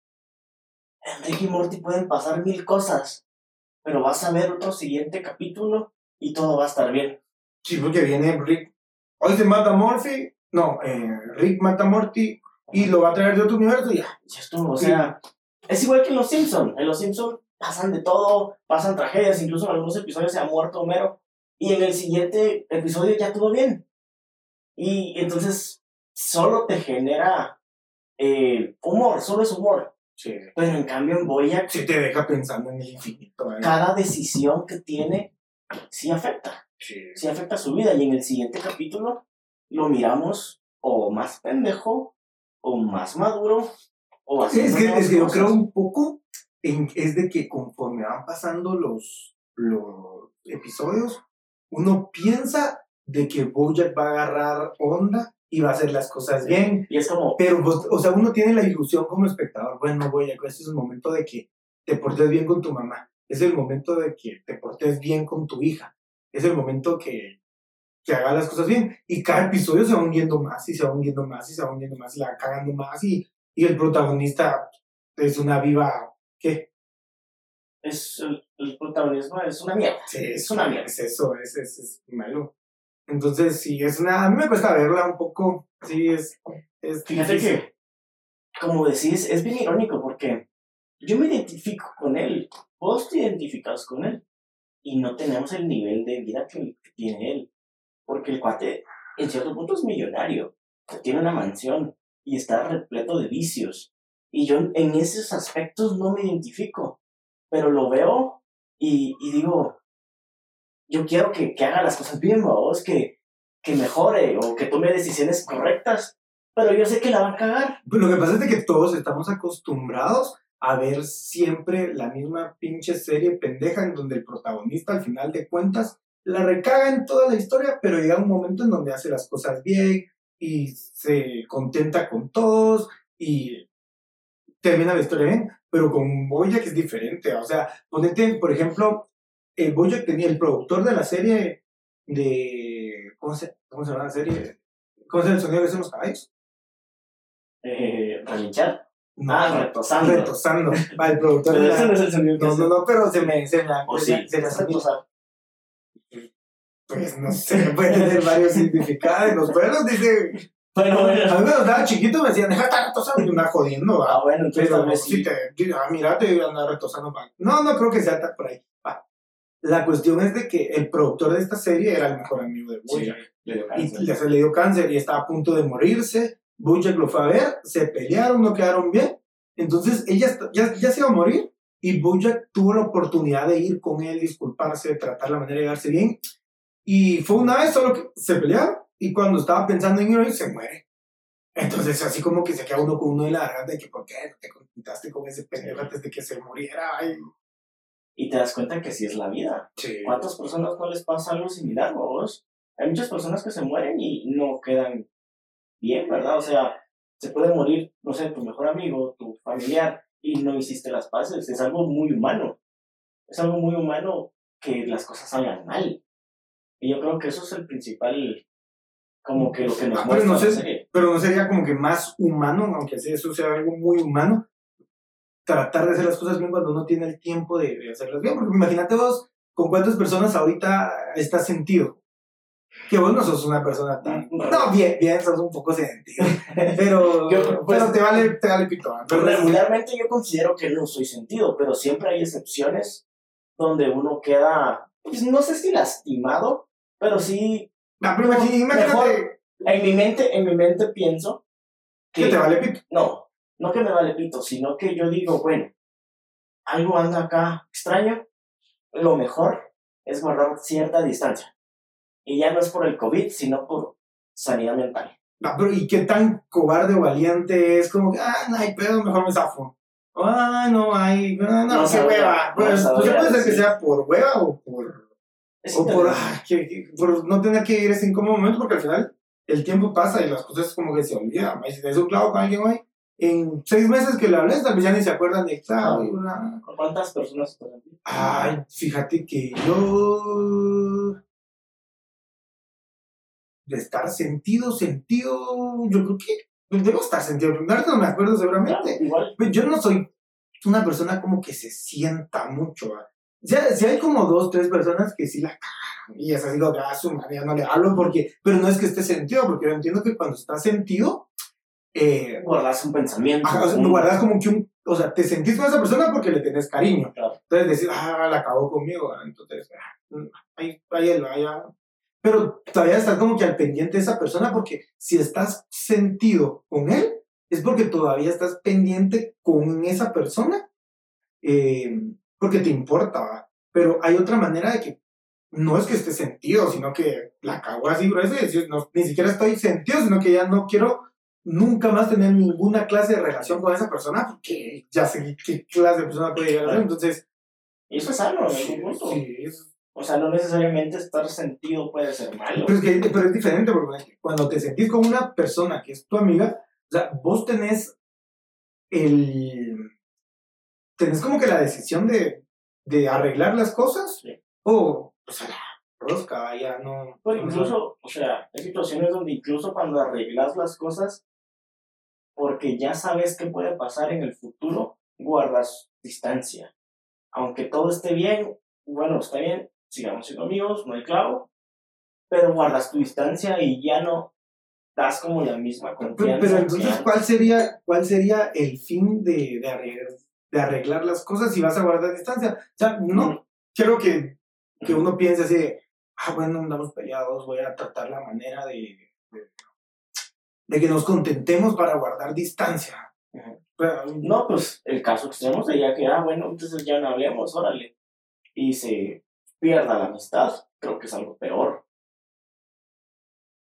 en Ricky y Morty pueden pasar mil cosas, pero vas a ver otro siguiente capítulo y todo va a estar bien. Sí, porque viene Rick. Hoy se mata Morphy. No, eh, Rick mata a Morty y lo va a traer de otro universo y ya. Ya estuvo, o Sí. sea, es igual que en Los Simpson. En Los Simpson pasan de todo, pasan tragedias, incluso en algunos episodios se ha muerto Homero y en el siguiente episodio ya todo bien. Y entonces solo te genera eh, humor, solo es humor. Sí. Pero en cambio en Boyack Sí te deja pensando en el infinito. ¿eh? cada decisión que tiene sí afecta, Sí. sí afecta su vida. Y en el siguiente capítulo lo miramos o más pendejo, o más maduro, o Sí, así. es, que, es que yo creo un poco en, es de que conforme van pasando los, los episodios, uno piensa de que Bojack va a agarrar onda y va a hacer las cosas bien. Y es como, Pero, pues, o sea, uno tiene la ilusión como espectador, bueno, Bojack, este es el momento de que te portes bien con tu mamá, es el momento de que te portes bien con tu hija, es el momento que, que haga las cosas bien. Y cada episodio se va hundiendo más y se va hundiendo más y se va hundiendo más y la va cagando más y, y el protagonista es una viva, ¿qué? Es el, el protagonismo es una mierda. Sí, Es una mierda. Es eso, es, es, es malo. Entonces, sí, es una, a mí me cuesta verla un poco, sí, es... es Fíjate difícil. que, como decís, es bien irónico porque yo me identifico con él, vos te identificas con él y no tenemos el nivel de vida que, que tiene él. Porque el cuate, en cierto punto, es millonario, tiene una mansión y está repleto de vicios. Y yo en esos aspectos no me identifico, pero lo veo y, y digo, yo quiero que, que haga las cosas bien, vos, que, que mejore o que tome decisiones correctas, pero yo sé que la va a cagar. Pues lo que pasa es de que todos estamos acostumbrados a ver siempre la misma pinche serie pendeja en donde el protagonista al final de cuentas la recaga en toda la historia, pero llega un momento en donde hace las cosas bien y se contenta con todos y termina la historia bien, pero con Bojack es diferente, o sea, ponete, por ejemplo, el Bojack tenía el productor de la serie de, ¿cómo se, cómo se llama la serie? ¿Cómo se llama el sonido que hacen los caballos? Eh, relinchar. No, Ah, retosando. retosando. Va, el productor Pero no la... es el sonido que No, no, no, pero se me... Se me, se sí, me- se me hace- retosar. Pues no sé, puede tener varios significados. Los pueblos dice... Bueno, A bueno. mí cuando estaba chiquito me decían, deja de estar retosando y me andaba jodiendo, ¿va? Ah, bueno, entonces Pero vez si sí. te... Ah, mira, te anda retosando. pa. No, no creo que sea tan por ahí. Va. La cuestión es de que el productor de esta serie era el mejor amigo de Sí, Bojack. le dio y cáncer. le, se le dio cáncer y estaba a punto de morirse. Bojack lo fue a ver, se pelearon, no quedaron bien. Entonces ella ya, ya se iba a morir y Bojack tuvo la oportunidad de ir con él, disculparse, tratar la manera de llegarse bien. Y fue una vez solo que se pelearon y cuando estaba pensando en ir, se muere. Entonces así como que se queda uno con uno de la garganta de que por qué no te contentaste con ese pendejo antes de que se muriera. Ay, Y te das cuenta que sí es la vida. sí. ¿Cuántas personas no les pasa algo similar, vos? Hay muchas personas que se mueren y no quedan bien, ¿verdad? O sea, se puede morir, no sé, tu mejor amigo, tu familiar, y no hiciste las paces. Es algo muy humano. Es algo muy humano que las cosas salgan mal. Y yo creo que eso es el principal, como que lo que nos Ah, pero muestra no sé- la serie. pero no sería como que más humano, aunque sea- eso sea algo muy humano, tratar de hacer las cosas bien cuando uno tiene el tiempo de, de hacerlas bien. Porque imagínate vos, con cuántas personas ahorita estás sentido. Que vos no sos una persona tan... No, bien, bien, sos un poco sentido. Pero, Yo, pues, pero te vale, te vale pito. ¿no? Pero Pero regularmente yo considero que no soy sentido, pero siempre hay excepciones donde uno queda pues no sé si lastimado, pero sí. No, pero imagínate, imagínate En mi mente, en mi mente pienso que que. te vale pito. No, no que me vale pito, sino que yo digo, bueno, algo anda acá extraño, lo mejor es guardar cierta distancia. Y ya no es por el COVID, sino por sanidad mental. No, pero ¿y qué tan cobarde o valiente es? Como que, ah, no hay pedo, mejor me zafo. Ah, no hay, no, no, No qué hueva. no Pues, pues puede ser que sea por hueva o por, Es o por, interesante. ah, que- que- por no tener que ir ese incómodo momento, porque al final el tiempo pasa y las cosas como que se olvidan. Si un clavo con alguien hoy, en seis meses que le hables, tal vez ya ni se acuerdan de clavo. y una- ¿Con cuántas personas aquí? Ay, fíjate que yo. De estar sentido, sentido. Yo creo que. Debo estar sentido. Ahorita no me acuerdo seguramente. Claro, igual. Yo no soy una persona como que se sienta mucho. ¿va? Si hay como dos, tres personas que sí la cagan. Y es así, digo, ah, su madre, no le hablo porque. Pero no es que esté sentido, porque yo entiendo que cuando está sentido. Eh, Guardas un pensamiento. ajá, o sea, un- guardas como que un. O sea, te sentís con esa persona porque le tenés cariño. Claro. Entonces decir, ah, la acabó conmigo. Entonces, ah, ahí, ahí él, vaya. Pero todavía estar como que al pendiente de esa persona porque si estás sentido con él, es porque todavía estás pendiente con esa persona eh, porque te importa. ¿va? Pero hay otra manera de que no es que esté sentido, sino que la cago así y decir, no, ni siquiera estoy sentido, sino que ya no quiero nunca más tener ninguna clase de relación con esa persona porque ya sé qué clase de persona puede llegar a ser. Entonces, eso es sano, en algún punto. sí, es- O sea, no necesariamente estar sentido puede ser malo. Pero es, que, pero es diferente porque cuando te sentís con una persona que es tu amiga, o sea, vos tenés el... Tenés como que la decisión de, de arreglar las cosas Sí. o, pues, a la rosca, ya no... Pues no- incluso, o sea, hay situaciones donde incluso cuando arreglas las cosas, porque ya sabes qué puede pasar en el futuro, guardas distancia. Aunque todo esté bien, bueno, está bien, sigamos siendo amigos, no hay clavo, pero guardas tu distancia y ya no das como la misma Pero, confianza. pero que entonces. ¿cuál sería, cuál sería el fin de, de, arreglar, de arreglar las cosas si vas a guardar distancia? O sea, no quiero que, que uno piense así de, ah, bueno, andamos peleados, voy a tratar la manera de, de, de que nos contentemos para guardar distancia. Pero, No, pues el caso extremo sería que, ah, bueno, entonces ya no hablemos, órale. Y se pierda la amistad, creo que es algo peor.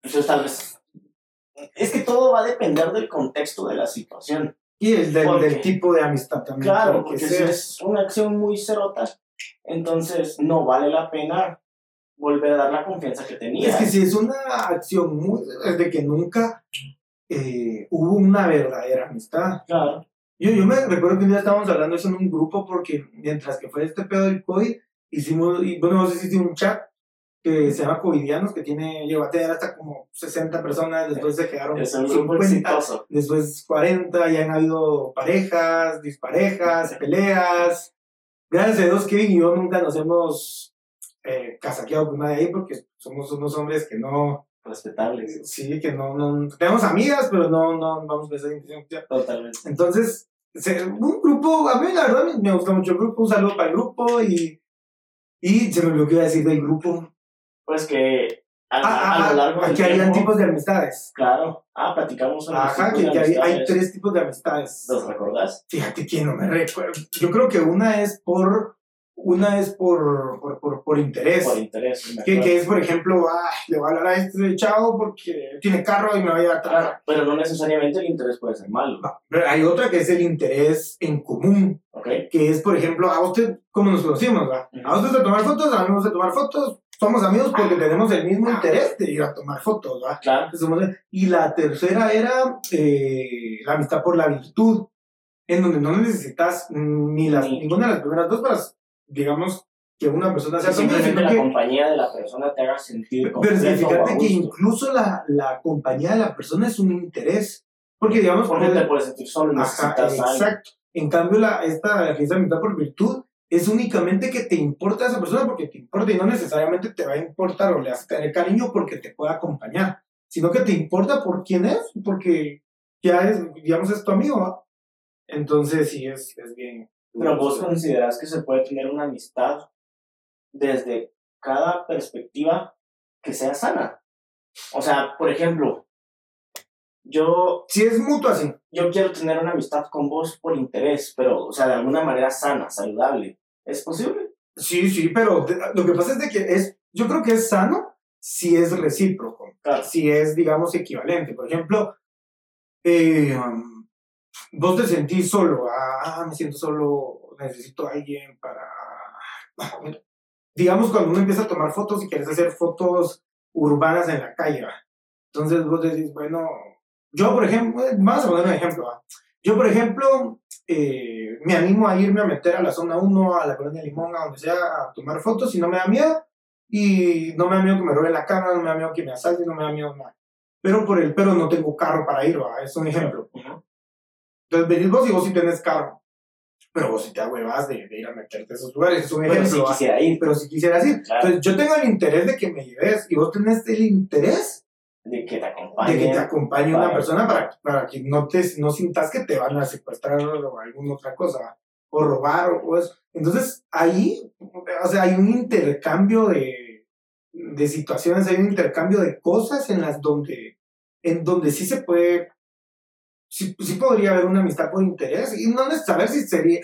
Entonces tal vez... Es que todo va a depender del contexto de la situación. Y el del, tipo de amistad también. Claro, porque si es una acción muy cerota, entonces no vale la pena volver a dar la confianza que tenía. Es que si es una acción muy... Es de que nunca eh, hubo una verdadera amistad. Claro, Yo, yo me recuerdo que un día estábamos hablando de eso en un grupo porque mientras que fue este pedo del COVID, hicimos, y bueno, no sé si hicimos un chat que se llama Covidianos, que tiene, llegó a tener hasta como 60 personas, después se quedaron es un grupo 50, exitoso. después 40, ya han habido parejas, disparejas, peleas. Gracias a Dios, Kevin y yo nunca nos hemos eh, casaqueado con nadie ahí porque somos unos hombres que no, Respetables, sí, que no, no, tenemos amigas, pero no, no vamos a esa intención. totalmente. Entonces, un grupo, a mí la verdad me- me gusta mucho el grupo, un saludo para el grupo y, y se me olvidó que iba a decir del grupo. Pues que a, Ah, a lo largo del que habían tiempo, tipos de amistades. Claro, ah, platicamos los Ajá, que, que hay, hay tres tipos de amistades. ¿Los recordás? Fíjate que no me recuerdo. Yo creo que una es por, una es por, por, por, por interés. Por interés. que, que es, por ejemplo, ah, le voy a hablar a este chavo porque tiene carro y me va a ir a trabajar. Pero no necesariamente el interés puede ser malo, No, pero hay otra que es el interés en común. ¿ok? que es, por ejemplo, a usted, ¿cómo nos conocimos? va? Ujú. A usted de tomar fotos, a mí me gusta tomar fotos, somos amigos porque tenemos el mismo interés de ir a tomar fotos, ¿va? Claro, Y la tercera era eh, la amistad por la virtud, en donde no necesitas ni las, Ni- ninguna de las primeras dos para, digamos, que una persona sea amigo, simplemente la que compañía de la persona te haga sentir pero fíjate que incluso la, la compañía de la persona es un interés. Porque, digamos, Porque puede- te puedes sentir solo, Ajá, necesitas algo. exacto. En cambio, la, esta esta amistad por virtud es únicamente que te importa esa persona porque te importa y no necesariamente te va a importar o le vas a tener cariño porque te puede acompañar, sino que te importa por quién es, porque ya es, digamos, es tu amigo. Entonces, sí, es, es bien. Pero vos considerás que se puede tener una amistad desde cada perspectiva que sea sana. O sea, por ejemplo, yo, Si es mutuo así. yo quiero tener una amistad con vos por interés, pero, o sea, de alguna manera sana, saludable. ¿Es posible? Sí, sí, pero lo que pasa es de que es, yo creo que es sano si es recíproco, Claro. si es, digamos, equivalente. Por ejemplo, eh, vos te sentís solo, ah, me siento solo, necesito a alguien para... Digamos, cuando uno empieza a tomar fotos y quieres hacer fotos urbanas en la calle, ¿va? entonces vos decís, bueno, yo, por ejemplo, eh, vamos a poner un ejemplo, ¿va? yo, por ejemplo, eh, me animo a irme a meter a la zona 1, a la colonia Limón, a donde sea, a tomar fotos y no me da miedo. Y no me da miedo que me roben la cámara, no me da miedo que me asalten, no me da miedo nada. Pero por el pero no tengo carro para ir, ¿va? es un ejemplo. Ujú. Entonces venís vos y vos sí tenés carro. Pero vos sí te ahuevas de, de ir a meterte a esos lugares, es un Pero ejemplo. si quisiera ir, Pero si quisieras ir. Claro. Entonces yo tengo el interés de que me lleves y vos tenés el interés de que te de acompañe. que te acompañe una persona para, para que no, te, no sintas que te van a secuestrar o alguna otra cosa, o robar o, o eso. Entonces, ahí, o sea, hay un intercambio de, de situaciones, hay un intercambio de cosas en las donde, en donde sí se puede, sí, sí podría haber una amistad por interés, y no saber si sería,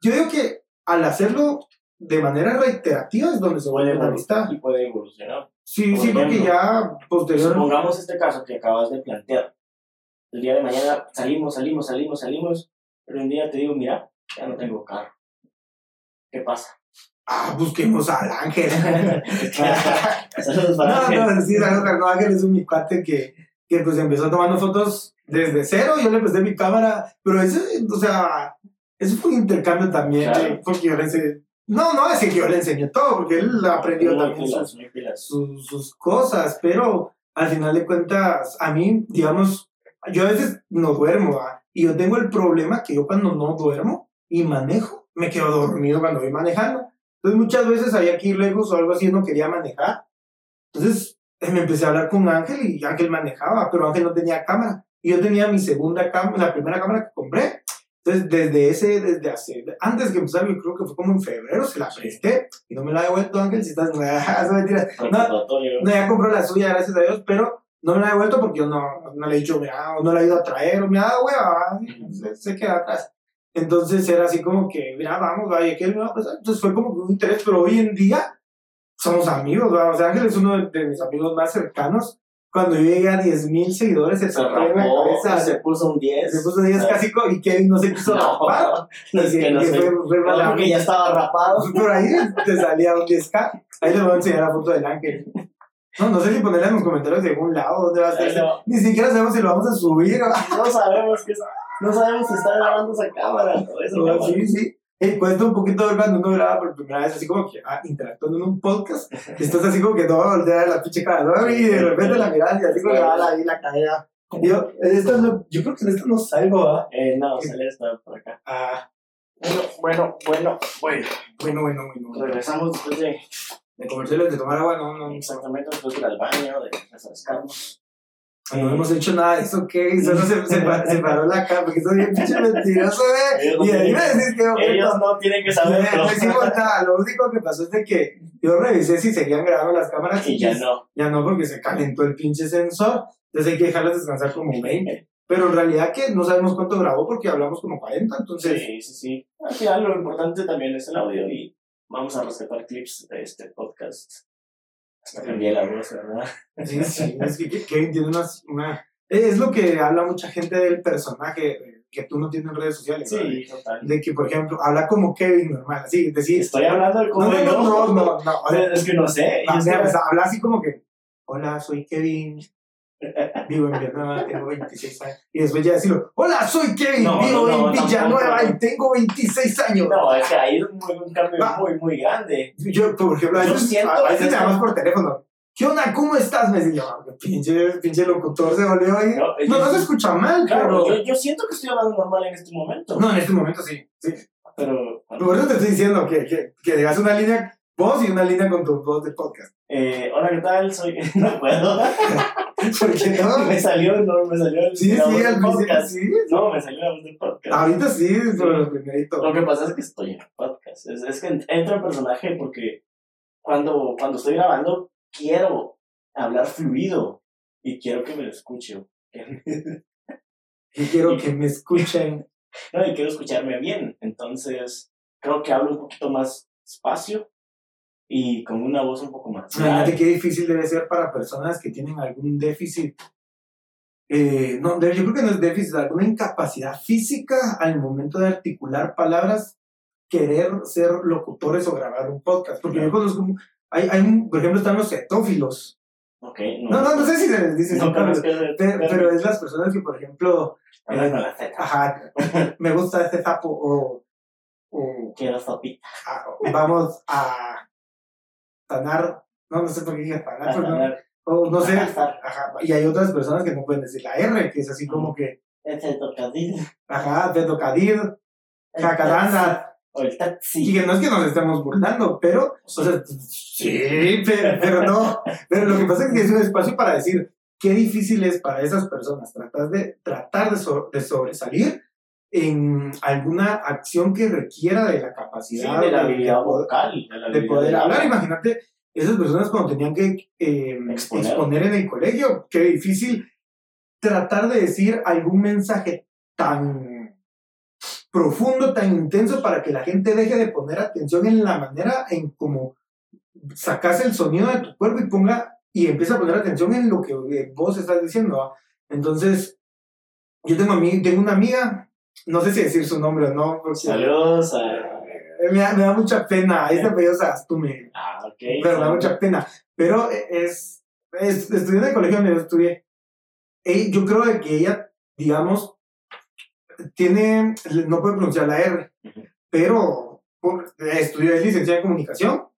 yo digo que al hacerlo de manera reiterativa es donde se vuelve evolu- amistad. y puede evolucionar. Sí, Por sí, porque ejemplo, ya posteriormente... Supongamos este caso que acabas de plantear. El día de mañana salimos, salimos, salimos, salimos, pero un día te digo, mira, ya no tengo carro. ¿Qué pasa? Ah, busquemos al ángel. Saludos para no, Ángel. no, sí, saludos, no, Ángel es un mi cuate que, que pues empezó tomando fotos desde cero, yo le presté mi cámara, pero eso, o sea, eso fue un intercambio también, Claro. porque yo le no, no es que yo le enseñé todo, porque él aprendió también sus, sus, sus cosas, pero al final de cuentas, a mí, digamos, yo a veces no duermo, ¿va? y yo tengo el problema que yo cuando no duermo y manejo, me quedo dormido cuando voy manejando. Entonces muchas veces había que ir lejos o algo así, no quería manejar. Entonces me empecé a hablar con Ángel y Ángel manejaba, pero Ángel no tenía cámara. Y yo tenía mi segunda cámara, la primera cámara que compré. Entonces desde ese, desde hace, antes que empezara, yo creo que fue como en febrero, se la presté y no me la ha devuelto Ángel, si estás, no, mentira. No, no, ya compró la suya, gracias a Dios, pero no me la he devuelto porque yo no, no le he dicho, mira, o no la he ido a traer, o me ha dado hueva, se, se queda atrás. Entonces era así como que, mira, vamos, vaya, que prestar. Entonces fue como que un interés, pero hoy en día somos amigos, o sea, Ángel es uno de, de mis amigos más cercanos. Cuando yo llegué a 10.000 seguidores, se Se en la rapó, cabeza, se puso un 10. se puso 10 casi, y Kevin no se quiso No, rapar. no, es que no fue- fue No, porque ya estaba rapado. por ahí te salía un 10K. Ahí les voy a enseñar la foto del ángel. No, no sé si ponerla en los comentarios de algún lado, dónde va a estar. No, Ni siquiera sabemos si lo vamos a subir. ¿no? sabemos que no sabemos si está grabando esa cámara. o esa cámara. Sí, sí. Eh, cuesta un poquito ver cuando uno graba por primera vez, así como que ah, interactuando en un podcast. estás así como que todo voltea la pinche cara, ¿no? Y de repente la miras y así como que va ahí la cadera. Yo, esta no, yo creo que en esta no salgo, ¿ah? Eh, no, sale esta por acá. Ah, Bueno, bueno, bueno, bueno. bueno, bueno, bueno. Regresamos después de De comerciales de tomar agua, no, no, exactamente después de ir al baño, de refrescarnos. No hemos hecho nada de eso, ¿qué? Solo se, se, pa- se paró la cara, porque soy bien pinche mentiroso, ¿eh? Y ahí me decís que Ellos no tienen que no hicimos nada. Lo único que pasó es de que yo revisé si seguían grabando las cámaras Y ya no. ya no, porque se calentó el pinche sensor. Entonces hay que dejarlas descansar como 20. Pero en realidad que no sabemos cuánto grabó porque hablamos como 40. Entonces, Sí, sí, sí. Al final lo importante también es el audio y vamos a rescatar clips de este podcast. Hasta cambié la voz, ¿verdad? sí, sí, es que Kevin tiene unas- una... Es lo que habla mucha gente del personaje eh, que tú no tienes en redes sociales. Sí, total. De que, por ejemplo, habla como Kevin normal, así, decir... Estoy hablando de No, cómo no, no, no, no, Es que no sé. Habla así como que, hola, soy Kevin, vivo en Villanueva, tengo 26 años. Y después ya decirlo, hola, soy Kevin, No, vivo no, no, en Villanueva y tengo 26 años. No, es que ahí es un cambio Va. muy, muy grande. Yo, por ejemplo, a Yo veces, siento a veces me llamas por teléfono. ¿Qué onda? ¿Cómo estás? Me yo, "Ah, pinche, pinche locutor se volvió ahí. No, No, no se escucha mal, Claro, pero... yo, yo siento que estoy hablando normal en este momento. No, en este momento sí. sí. Pero, Por eso te estoy diciendo que, que, que digas una línea voz y una línea con tu voz de podcast. eh, hola, ¿qué tal? Soy. No puedo. ¿Por qué no? me salió, no, me salió el, Sí, la voz sí, del al podcast. sí. No, me salió la voz del podcast. Ahorita sí, pero lo primerito. Lo que pasa es que estoy en el podcast. Es, es que ent- entro en personaje porque cuando, cuando estoy grabando, quiero hablar fluido y quiero que me lo escuchen. y quiero que me escuchen. No, y quiero escucharme bien. Entonces, creo que hablo un poquito más espacio y con una voz un poco más. Imagínate qué difícil debe ser para personas que tienen algún déficit. Eh, no, yo creo que no es déficit, alguna incapacidad física al momento de articular palabras, querer ser locutores o grabar un podcast. Porque yo conozco, hay, hay un, por ejemplo, están los cetófilos. Okay, no, no, no, sé si se les dice no, pero, pero, es las personas que, por ejemplo, eh, ajá, me gusta este sapo o, o quiero sopita. vamos a sanar, no, no sé por qué dije sanar, pero no, o no sé, ajá, y hay otras personas que no pueden decir la R, que es así como que... El tocadil. Ajá, el tocadil, jacadanda. O el taxi. Y que no es que nos estemos burlando, pero, o sea, sí, pero, pero no. Pero lo que pasa es que es un espacio para decir qué difícil es para esas personas tratar de, tratar de, de sobresalir en alguna acción que requiera de la capacidad de la habilidad vocal, de, poder hablar. Imagínate, esas personas cuando tenían que eh, exponer. en el colegio, qué difícil tratar de decir algún mensaje tan profundo, tan intenso para que la gente deje de poner atención en la manera en cómo sacas el sonido de tu cuerpo y ponga y empieza a poner atención en lo que eh, vos estás diciendo. Entonces, yo tengo, a mí, tengo una amiga no sé si decir su nombre o no. Saludos Me da, me da, mucha pena, este apellido Astume. Ah, ok. Pero me da mucha pena. Pero es, es estudié en el colegio donde yo estudié. yo creo que ella, digamos, tiene, no puede pronunciar la R, pero estudió, es licenciada en comunicación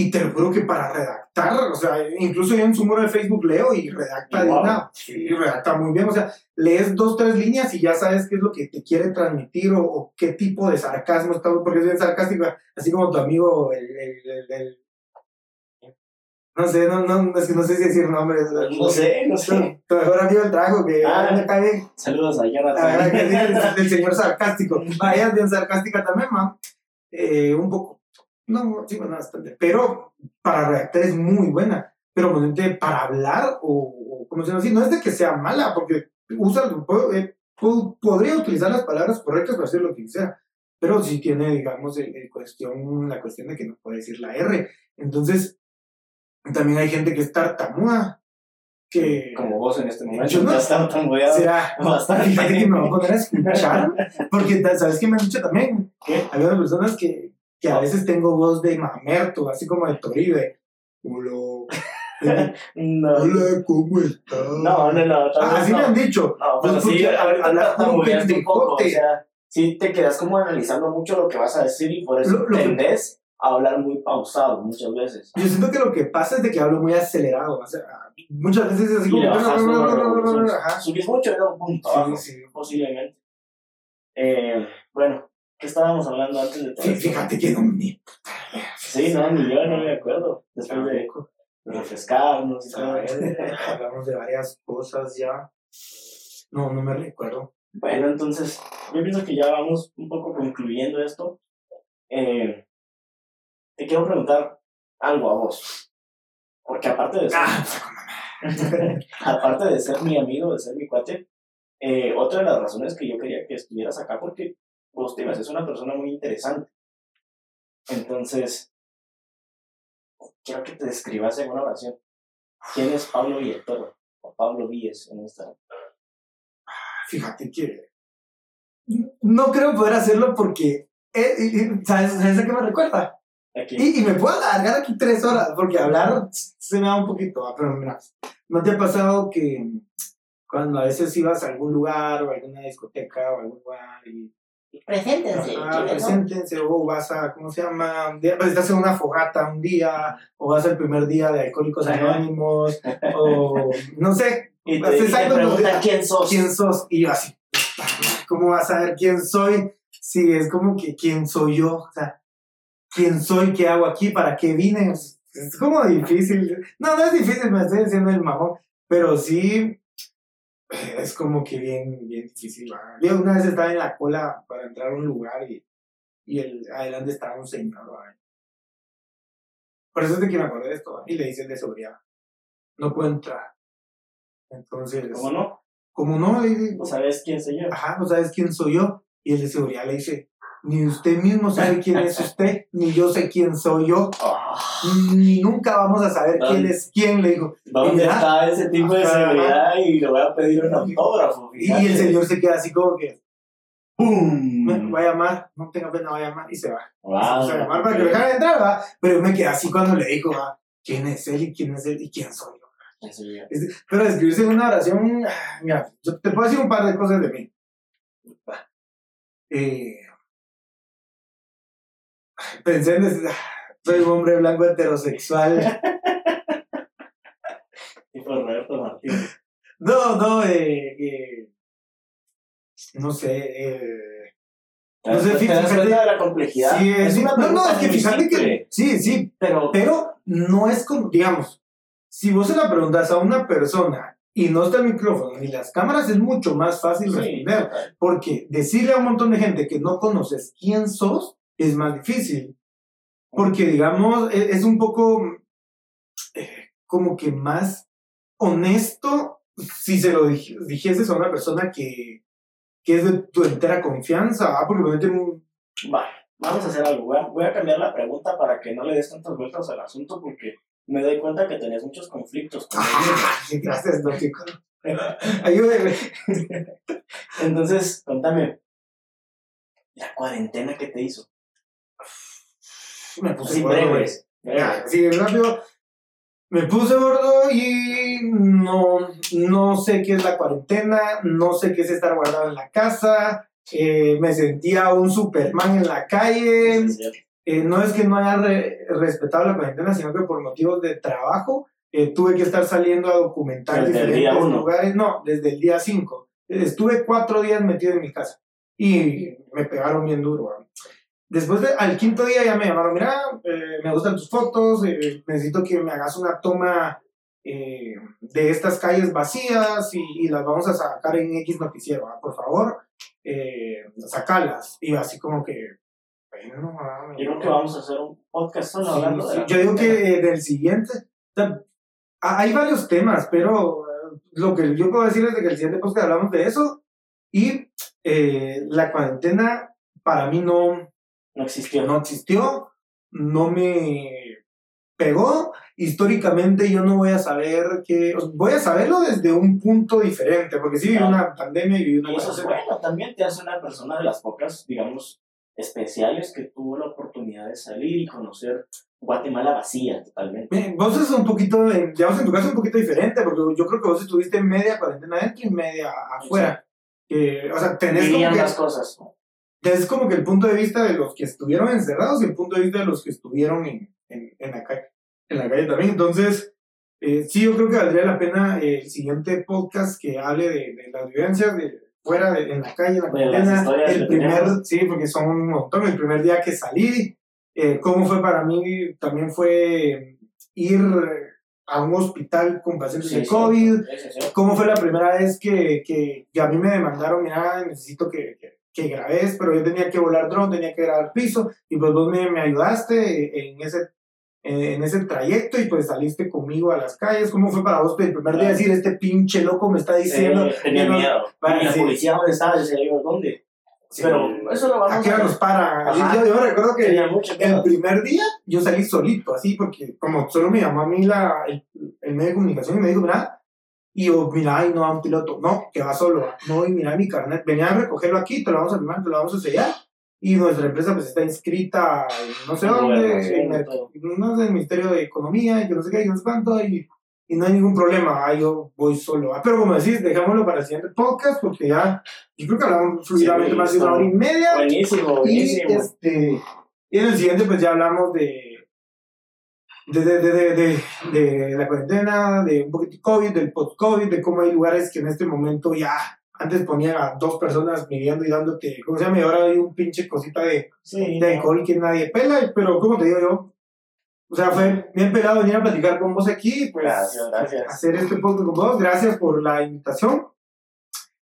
y te lo juro que para redactar, o sea, incluso yo en su muro de Facebook leo y redacta, una, y redacta muy bien, o sea, lees dos, tres líneas y ya sabes qué es lo que te quiere transmitir o, qué tipo de sarcasmo está, porque es bien sarcástica, así como tu amigo, el, el, no sé, no, no, es que no sé si decir nombres. No sé, no sé. Tu, mejor amigo el trajo, que ah, me cae Saludos a Jonathan. Ah, el, el, señor sarcástico. Vaya, es bien sarcástica también, ma. Eh, un poco no, sí, bueno, bastante. Pero para redactar es muy buena. Pero para hablar o, como se así, no es de que sea mala, porque usa, eh, podría utilizar las palabras correctas para hacer lo que sea. Pero sí tiene, digamos, el, cuestión, la cuestión de que no puede decir la R. Entonces, también hay gente que es tartamuda. Que, como vos en este momento yo no estás tartamudeado será bastante que me voy a poner a escuchar porque sabes que me han dicho también hay otras personas que que a veces tengo voz de mamerto, así como de Toribe. Hola. no. Hola, ¿cómo estás? No, no, no. así me han dicho. No, pero sí, hablar como un poco, o sea, sí te quedas como analizando mucho lo que vas a decir y por eso lo, tendés a hablar muy pausado muchas veces. Yo siento que lo que pasa es de que hablo muy acelerado, o sea, muchas veces es así como... Subís mucho en un punto sí, sí. posiblemente. Eh, bueno, ¿Qué estábamos hablando antes de todo? Sí, fíjate que no me. Sí, no, ni yo no me acuerdo. Después de refrescarnos y todo Hablamos de varias cosas ya. No, no me recuerdo. Bueno, entonces, yo pienso que ya vamos un poco concluyendo esto. Eh, te quiero preguntar algo a vos. Porque aparte de ser, ah, aparte de ser mi amigo, de ser mi cuate, eh, otra de las razones que yo quería que estuvieras acá, porque vos te es una persona muy interesante. Entonces, quiero que te describas en una oración. ¿Quién es Pablo Villatoro? O Pablo Víez en Instagram. Fíjate que no creo poder hacerlo porque, eh, ¿sabes, ¿sabes a qué me recuerda? Y, y, me puedo alargar aquí tres horas porque hablar se me da un poquito, ah, pero mira, ¿no te ha pasado que cuando a veces ibas a algún lugar o a alguna discoteca o algún lugar y Preséntense. Ah, preséntense, o vas a, ¿cómo se llama? Pues, estás en una fogata un día, o vas al primer día de Alcohólicos Anónimos, o no sé. Y te, preguntan quién sos. ¿Quién sos? Y yo así, ¿cómo vas a ver quién soy? Sí, es como que quién soy yo, o sea, quién soy, qué hago aquí, para qué vine. Es como difícil. No, no es difícil, me estoy diciendo el mamón, pero sí es como que bien, bien difícil. Yo una vez estaba en la cola para entrar a un lugar y, y el, adelante estaba un señor. por eso es de que me acordé de esto. Y le dice el de seguridad, no puedo entrar. Entonces, ¿Cómo no? como no, le dice, ¿No sabes quién soy yo? ajá, no sabes quién soy yo. Y el de seguridad le dice, ni usted mismo sabe quién es usted, ni yo sé quién soy yo, Ah, ni nunca vamos a saber quién es quién, le dijo. ¿Dónde Mira. está ese tipo de seguridad? Y le voy a pedir un autógrafo. Y, y el señor se queda así como que, ¡Pum! "Me- va a llamar, no tenga pena, va a llamar, y se va. Wow, Se puso a llamar para que lo dejaran entrar, ¿va? Pero yo me quedé así cuando le dijo, ¿va? ¿quién es él y quién es él y quién soy yo? Pero escribirse en una oración, ah, mira, yo te puedo decir un par de cosas de mí. Eh, pensé en ah, soy un hombre blanco heterosexual. Tipo Roberto Martínez. No, no, eh, eh, no sé. Eh, ¿Te No sé, fíjate- de la complejidad? sí, es es una no, no, es que fíjate simple, que. Sí, sí, Pero, pero no es como, digamos, si vos se la preguntas a una persona y no está el micrófono ni las cámaras, es mucho más fácil sí, responder. Porque decirle a un montón de gente que no conoces quién sos es más difícil. Porque, digamos, e- es un poco eh, como que más honesto si se lo dij- dijeses a una persona que, que es de tu entera confianza. ¿va? Porque ponete un- Vale, vamos a hacer algo. Voy a, voy a cambiar la pregunta para que no le des tantas vueltas al asunto porque me doy cuenta que tenías muchos conflictos. con ¡Ah! Gracias, don. Ayúdeme. Entonces, contame, la cuarentena que te hizo. Me puse Así gordo, güey. Sí, rápido. Me puse gordo y no, no sé qué es la cuarentena, no sé qué es estar guardado en la casa. eh, me sentía un Superman en la calle. Sí, sí, sí. Eh, no es que no haya re- respetado la cuarentena, sino que por motivos de trabajo eh, tuve que estar saliendo a documentar Desde el día diferentes lugares. No, desde el día 5. Estuve cuatro días metido en mi casa y me pegaron bien duro. Después de- al quinto día ya me llamaron, mira, eh, me gustan tus fotos, eh, necesito que me hagas una toma eh, de estas calles vacías y, y las vamos a sacar en X noticiero, ¿va? por favor, eh, sacalas. Y así como que, bueno, ah, Yo creo que vamos a hacer un podcast solo Sí, hablando sí, de Yo digo que del siguiente, o sea, ha- hay varios temas, pero eh, lo que yo puedo decir es de que el siguiente podcast hablamos de eso y eh, la cuarentena para mí no, no existió. no existió, no me pegó. Históricamente yo no voy a saber que, voy a saberlo desde un punto diferente, porque sí viví Claro. una pandemia y viví una Y eso es bueno, también te hace una persona de las pocas, digamos, especiales que tuvo la oportunidad de salir y conocer Guatemala vacía totalmente. Eh, Vos es un poquito, eh, digamos, en tu caso un poquito diferente, porque yo creo que vos estuviste media cuarentena adentro y media afuera. Que, o sea, tenés como, que, las cosas. ¿no? Tenés como que el punto de vista de los que estuvieron encerrados y el punto de vista de los que estuvieron en, en, en, la, calle, en la calle también. Entonces, eh, sí, yo creo que valdría la pena eh, el siguiente podcast que hable de, de las vivencias de fuera, de- en la calle, en la cuarentena. El primer, tenemos. sí, porque son un montón. El primer día que salí, eh, cómo fue para mí, también fue ir a un hospital con pacientes Sí, de. COVID. Sí, sí. ¿Cómo fue la primera vez que, que, que a mí me demandaron, mira, necesito que, que, que grabes, pero yo tenía que volar dron, tenía que grabar piso, y pues vos me, me ayudaste en ese, en ese trayecto y pues saliste conmigo a las calles. ¿Cómo fue para vos el primer día Claro. decir, este pinche loco me está diciendo, Eh, tenía no- miedo. Vale, y la policía, ¿dónde estaba? Yo yo, ¿dónde? Sí, Pero eso lo vamos ¿a qué hora a nos para? Ajá. Yo, yo recuerdo que el primer día yo salí solito, así, porque como solo me llamó a mí la, el, el medio de comunicación y me dijo, mira, y yo, mira, ay, no va un piloto, no, que va solo, no, y mira mi carnet, venía a recogerlo aquí, te lo vamos a firmar, te lo vamos a sellar, y nuestra empresa pues está inscrita en no sé dónde, en y el, no sé, el Ministerio de Economía, y que no sé qué, y no sé cuánto, y, y no hay ningún problema, ah, yo voy solo, ah, pero como decís, dejámoslo para el siguiente podcast, porque ya, yo creo que hablamos fluidamente más de una hora y media, Buenísimo, y, buenísimo. este, y en el siguiente, pues ya hablamos de. De, de, de, de, de, de la cuarentena, de un poquito de COVID, del post-COVID, de cómo hay lugares que en este momento ya antes ponían a dos personas midiendo y dándote, ¿cómo se llama? Y ahora hay un pinche cosita de, Sí, de alcohol que nadie pela, pero como te digo yo, o sea, fue bien pelado venir a platicar con vos aquí, pues Gracias, gracias. hacer este podcast con vos, gracias por la invitación.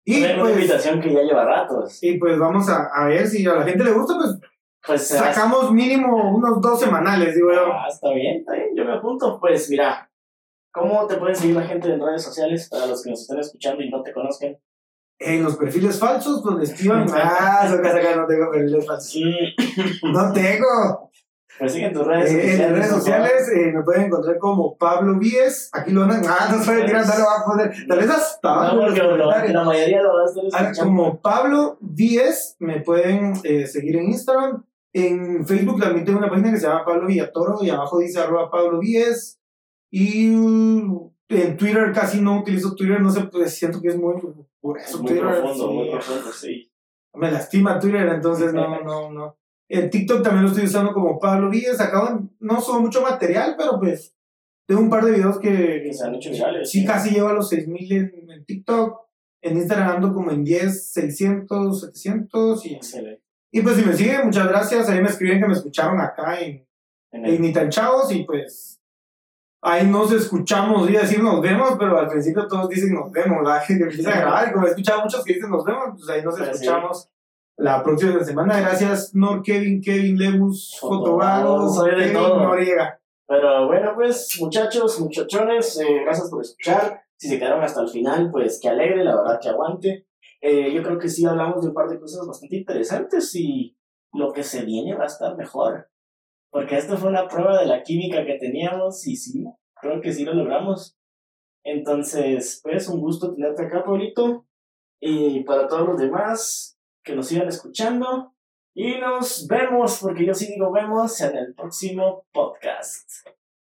Y Una pues, invitación que ya lleva ratos. y pues vamos a, a ver si a la gente le gusta, pues Pues va- sacamos mínimo unos dos semanales, digo yo. Ah, está bien, está bien, yo me apunto. Pues mira, ¿cómo te pueden seguir la gente en redes sociales para los que nos estén escuchando y no te conozcan? En los perfiles falsos, donde escriban. ah, saca, saca, no tengo perfiles falsos. No tengo. Pues siguen tus redes Eh, sociales. en redes sociales eh, me pueden encontrar como Pablo Víez. Aquí lo van a. Ah, no sabe tirar, lo a poner. Tal vez hasta abajo No, porque lo- la mayoría lo va a estar Ah, como Pablo Víez, me pueden eh, seguir en Instagram. En Facebook también tengo una página que se llama Pablo Villatoro y abajo dice arroba Pablo Víez. Y uh, en Twitter casi no utilizo Twitter, no sé, pues siento que es muy. Por Es eso muy Twitter. profundo, sí, muy profundo, sí. me lastima Twitter, entonces no, no, no. El TikTok también lo estoy usando como Pablo Víez. Acabo, no subo mucho material, pero pues tengo un par de videos que, Que se han hecho virales. Sí, casi llevo a los 6000 en, en TikTok. En Instagram ando como en 10, 600, 700. Y, Excelente. Y pues si me siguen, muchas gracias. Ahí me escriben que me escucharon acá en, En en el- Ni tan Chavos y pues ahí nos escuchamos. A decir nos vemos, pero al principio todos dicen nos vemos. ¿verdad? Que empiezan a grabar y como he escuchado muchos que dicen nos vemos, pues ahí nos Pues sí. escuchamos. La próxima semana, gracias Nor Kevin, Kevin Lemus, de Kevin. Noriega. Pero bueno, pues muchachos, muchachones, eh, gracias por escuchar. Si se quedaron hasta el final, pues que alegre, la verdad que aguante. Eh, yo creo que sí hablamos de un par de cosas bastante interesantes y lo que se viene va a estar mejor. Porque esto fue una prueba de la química que teníamos y sí, creo que sí lo logramos. Entonces, pues un gusto tenerte acá, Paulito. Y para todos los demás que nos sigan escuchando. Y nos vemos, porque yo sí digo vemos en el próximo podcast.